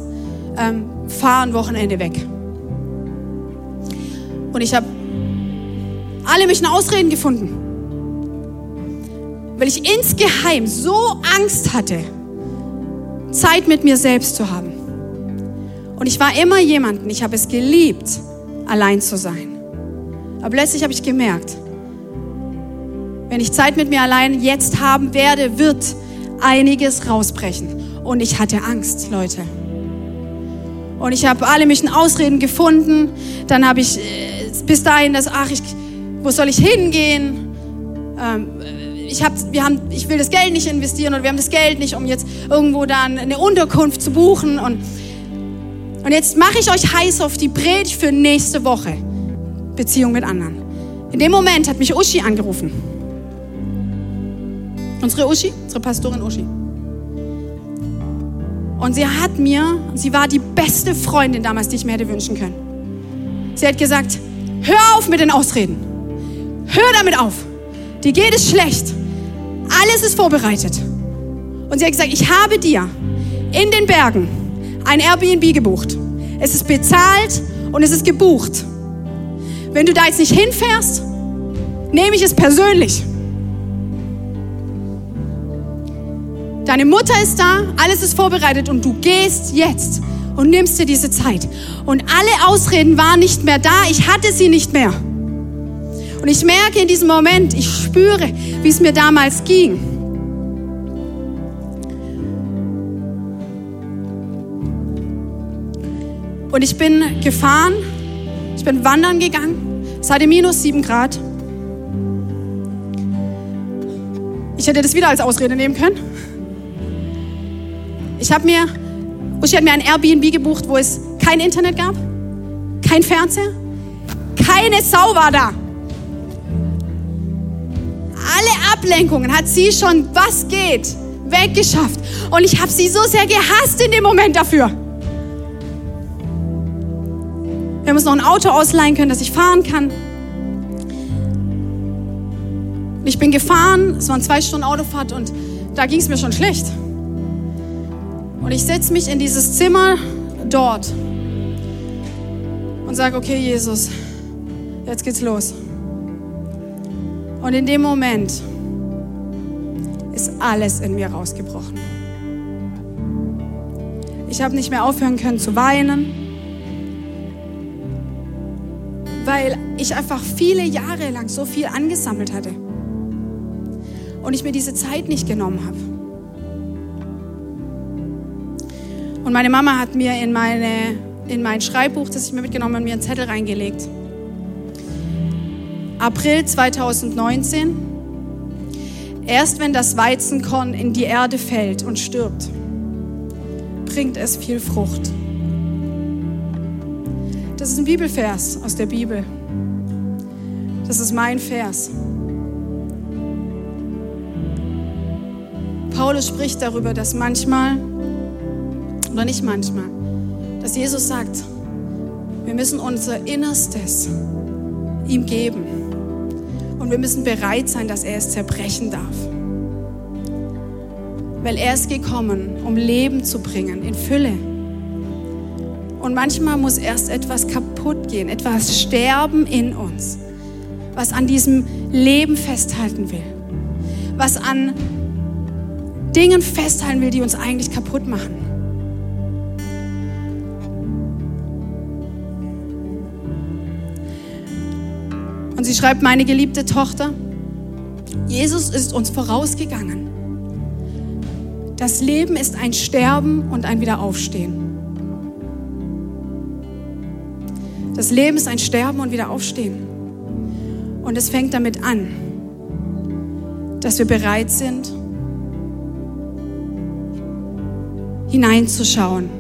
ähm, fahre ein Wochenende weg. Und ich habe alle möglichen Ausreden gefunden, weil ich insgeheim so Angst hatte, Zeit mit mir selbst zu haben. Und ich war immer jemanden, ich habe es geliebt, allein zu sein. Aber plötzlich habe ich gemerkt, wenn ich Zeit mit mir allein jetzt haben werde, wird einiges rausbrechen. Und ich hatte Angst, Leute. Und ich habe alle möglichen Ausreden gefunden. Dann habe ich äh, bis dahin das, ach, ich, wo soll ich hingehen? Ähm, ich, hab, wir haben, ich will das Geld nicht investieren oder wir haben das Geld nicht, um jetzt irgendwo dann eine Unterkunft zu buchen. Und, und jetzt mache ich euch heiß auf die Predigt für nächste Woche. Beziehung mit anderen. In dem Moment hat mich Uschi angerufen. Unsere Uschi, unsere Pastorin Uschi. Und sie hat mir, sie war die beste Freundin damals, die ich mir hätte wünschen können. Sie hat gesagt, hör auf mit den Ausreden. Hör damit auf. Dir geht es schlecht. Alles ist vorbereitet. Und sie hat gesagt, ich habe dir in den Bergen ein Airbnb gebucht. Es ist bezahlt und es ist gebucht. Wenn du da jetzt nicht hinfährst, nehme ich es persönlich. Deine Mutter ist da, alles ist vorbereitet und du gehst jetzt und nimmst dir diese Zeit. Und alle Ausreden waren nicht mehr da, ich hatte sie nicht mehr. Und ich merke in diesem Moment, ich spüre, wie es mir damals ging. Und ich bin gefahren, ich bin wandern gegangen. Es hatte minus sieben Grad. Ich hätte das wieder als Ausrede nehmen können. Ich habe mir, Uschi hat mir ein Airbnb gebucht, wo es kein Internet gab, kein Fernseher, keine Sau war da. Alle Ablenkungen hat sie schon, was geht, weggeschafft. Und ich habe sie so sehr gehasst in dem Moment dafür. Wir haben uns noch ein Auto ausleihen können, dass ich fahren kann. Ich bin gefahren, es waren zwei Stunden Autofahrt und da ging es mir schon schlecht. Und ich setze mich in dieses Zimmer dort und sage, okay Jesus, jetzt geht's los. Und in dem Moment ist alles in mir rausgebrochen. Ich habe nicht mehr aufhören können zu weinen, weil ich einfach viele Jahre lang so viel angesammelt hatte und ich mir diese Zeit nicht genommen habe. Und meine Mama hat mir in, meine, in mein Schreibbuch, das ich mir mitgenommen habe, mir einen Zettel reingelegt. April 2019. Erst wenn das Weizenkorn in die Erde fällt und stirbt, bringt es viel Frucht. Das ist ein Bibelvers aus der Bibel. Das ist mein Vers. Paulus spricht darüber, dass manchmal, oder nicht manchmal, dass Jesus sagt, wir müssen unser Innerstes ihm geben. Und wir müssen bereit sein, dass er es zerbrechen darf. Weil er ist gekommen, um Leben zu bringen in Fülle. Und manchmal muss erst etwas kaputt gehen, etwas sterben in uns, was an diesem Leben festhalten will, was an Dingen festhalten will, die uns eigentlich kaputt machen. Und sie schreibt, meine geliebte Tochter, Jesus ist uns vorausgegangen. Das Leben ist ein Sterben und ein Wiederaufstehen. Das Leben ist ein Sterben und Wiederaufstehen. Und es fängt damit an, dass wir bereit sind, hineinzuschauen,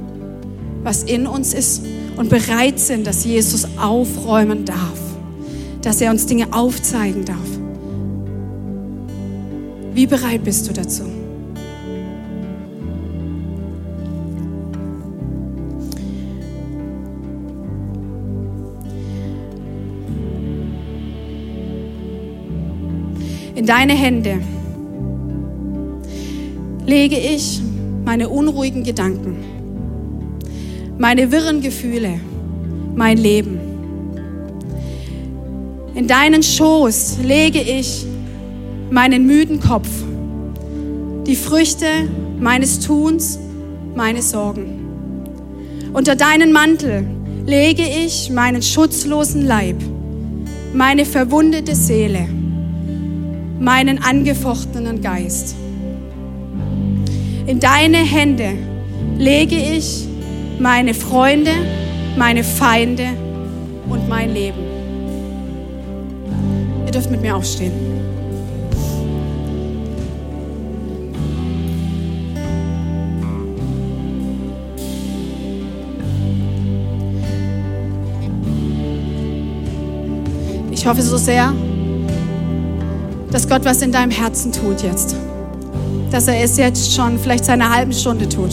was in uns ist und bereit sind, dass Jesus aufräumen darf, dass er uns Dinge aufzeigen darf. Wie bereit bist du dazu? In deine Hände lege ich meine unruhigen Gedanken, meine wirren Gefühle, mein Leben. In deinen Schoß lege ich meinen müden Kopf, die Früchte meines Tuns, meine Sorgen. Unter deinen Mantel lege ich meinen schutzlosen Leib, meine verwundete Seele, meinen angefochtenen Geist. In deine Hände lege ich meine Freunde, meine Feinde und mein Leben. Ihr dürft mit mir aufstehen. Ich hoffe so sehr, dass Gott was in deinem Herzen tut jetzt dass er es jetzt schon vielleicht seit halben Stunde tut.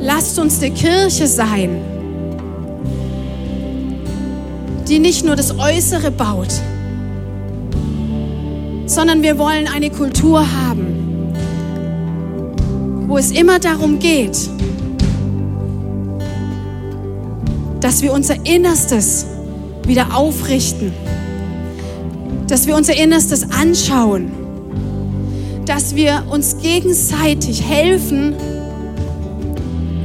Lasst uns eine Kirche sein, die nicht nur das Äußere baut, sondern wir wollen eine Kultur haben, wo es immer darum geht, dass wir unser Innerstes wieder aufrichten, dass wir unser Innerstes anschauen dass wir uns gegenseitig helfen,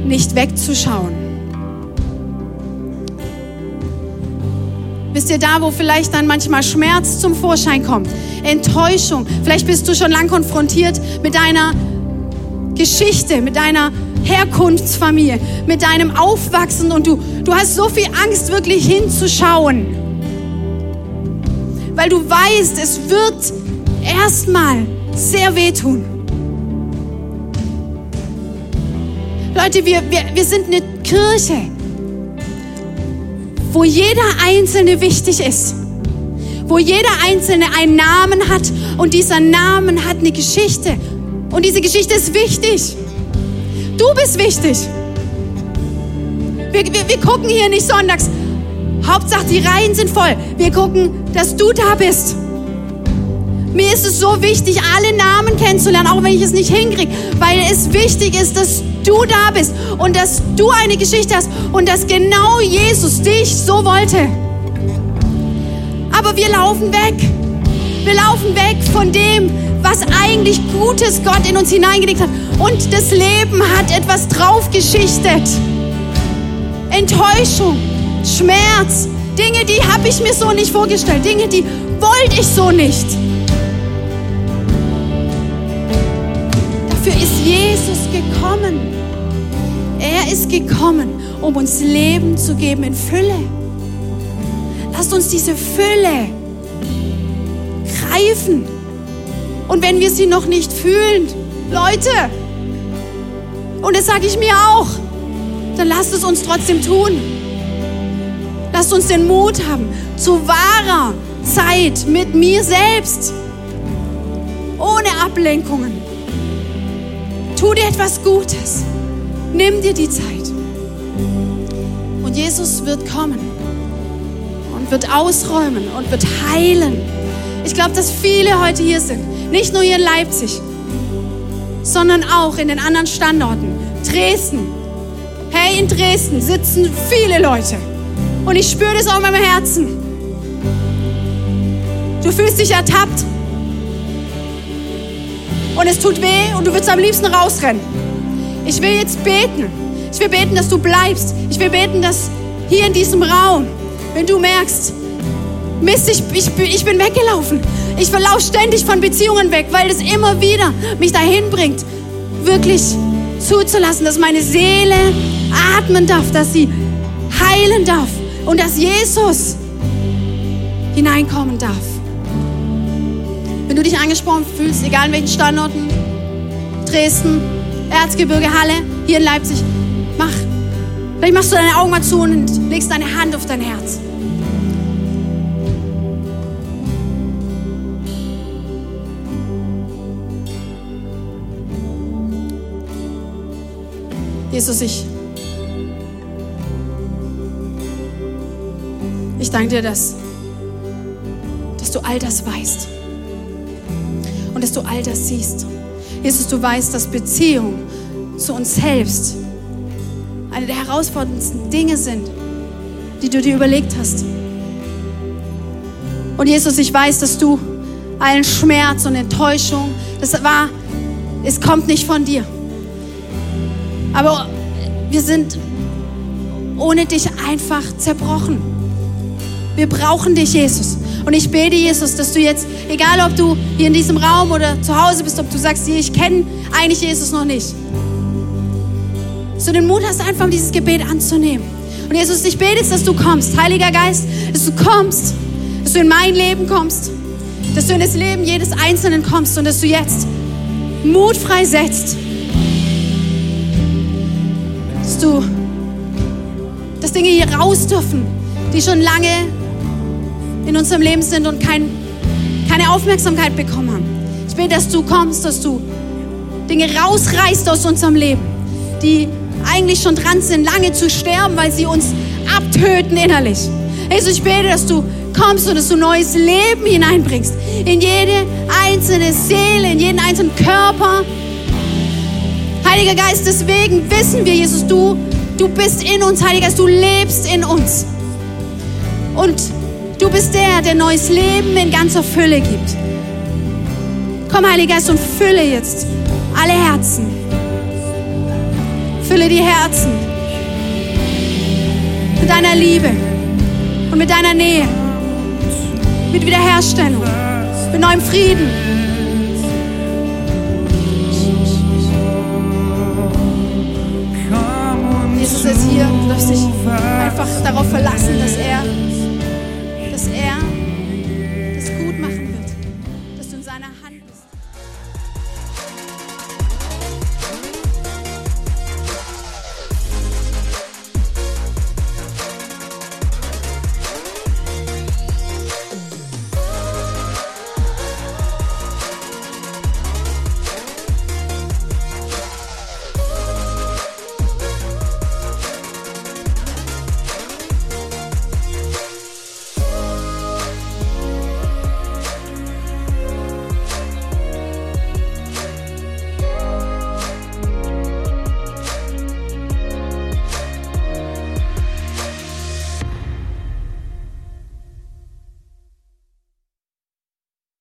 nicht wegzuschauen. Wisst ihr, da, wo vielleicht dann manchmal Schmerz zum Vorschein kommt, Enttäuschung, vielleicht bist du schon lang konfrontiert mit deiner Geschichte, mit deiner Herkunftsfamilie, mit deinem Aufwachsen und du, du hast so viel Angst, wirklich hinzuschauen, weil du weißt, es wird erstmal sehr wehtun. Leute, wir, wir, wir sind eine Kirche, wo jeder Einzelne wichtig ist. Wo jeder Einzelne einen Namen hat und dieser Namen hat eine Geschichte. Und diese Geschichte ist wichtig. Du bist wichtig. Wir, wir, wir gucken hier nicht sonntags. Hauptsache, die Reihen sind voll. Wir gucken, dass du da bist. Mir ist es so wichtig, alle Namen kennenzulernen, auch wenn ich es nicht hinkriege, weil es wichtig ist, dass du da bist und dass du eine Geschichte hast und dass genau Jesus dich so wollte. Aber wir laufen weg. Wir laufen weg von dem, was eigentlich Gutes Gott in uns hineingelegt hat. Und das Leben hat etwas draufgeschichtet. Enttäuschung, Schmerz, Dinge, die habe ich mir so nicht vorgestellt. Dinge, die wollte ich so nicht. Dafür ist Jesus gekommen. Er ist gekommen, um uns Leben zu geben in Fülle. Lasst uns diese Fülle greifen. Und wenn wir sie noch nicht fühlen, Leute, und das sage ich mir auch, dann lasst es uns trotzdem tun. Lasst uns den Mut haben zu wahrer Zeit mit mir selbst, ohne Ablenkungen. Tu dir etwas Gutes. Nimm dir die Zeit. Und Jesus wird kommen und wird ausräumen und wird heilen. Ich glaube, dass viele heute hier sind. Nicht nur hier in Leipzig, sondern auch in den anderen Standorten. Dresden. Hey, in Dresden sitzen viele Leute. Und ich spüre das auch in meinem Herzen. Du fühlst dich ertappt. Und es tut weh und du würdest am liebsten rausrennen. Ich will jetzt beten. Ich will beten, dass du bleibst. Ich will beten, dass hier in diesem Raum, wenn du merkst, Mist, ich, ich, ich bin weggelaufen. Ich verlaufe ständig von Beziehungen weg, weil es immer wieder mich dahin bringt, wirklich zuzulassen, dass meine Seele atmen darf, dass sie heilen darf und dass Jesus hineinkommen darf. Wenn du dich angesprochen fühlst, egal in welchen Standorten, Dresden, Erzgebirge, Halle, hier in Leipzig, mach. Vielleicht machst du deine Augen mal zu und legst deine Hand auf dein Herz. Jesus, ich, ich danke dir, dass, dass du all das weißt und dass du all das siehst. Jesus, du weißt, dass Beziehung zu uns selbst eine der herausforderndsten Dinge sind, die du dir überlegt hast. Und Jesus, ich weiß, dass du allen Schmerz und Enttäuschung, das war, es kommt nicht von dir. Aber wir sind ohne dich einfach zerbrochen. Wir brauchen dich, Jesus. Und ich bete, Jesus, dass du jetzt, egal ob du hier in diesem Raum oder zu Hause bist, ob du sagst, ich kenne eigentlich Jesus noch nicht, dass du den Mut hast, einfach dieses Gebet anzunehmen. Und Jesus, ich bete dass du kommst, Heiliger Geist, dass du kommst, dass du in mein Leben kommst, dass du in das Leben jedes Einzelnen kommst und dass du jetzt Mut freisetzt du, dass Dinge hier raus dürfen, die schon lange in unserem Leben sind und kein, keine Aufmerksamkeit bekommen haben. Ich will, dass du kommst, dass du Dinge rausreißt aus unserem Leben, die eigentlich schon dran sind, lange zu sterben, weil sie uns abtöten innerlich. Jesus, ich bete, dass du kommst und dass du neues Leben hineinbringst in jede einzelne Seele, in jeden einzelnen Körper, Heiliger Geist, deswegen wissen wir, Jesus, du, du bist in uns, Heiliger Geist, du lebst in uns. Und du bist der, der neues Leben in ganzer Fülle gibt. Komm, Heiliger Geist, und fülle jetzt alle Herzen. Fülle die Herzen mit deiner Liebe und mit deiner Nähe, mit Wiederherstellung, mit neuem Frieden. Jesus ist hier. Du darfst dich einfach darauf verlassen, dass er,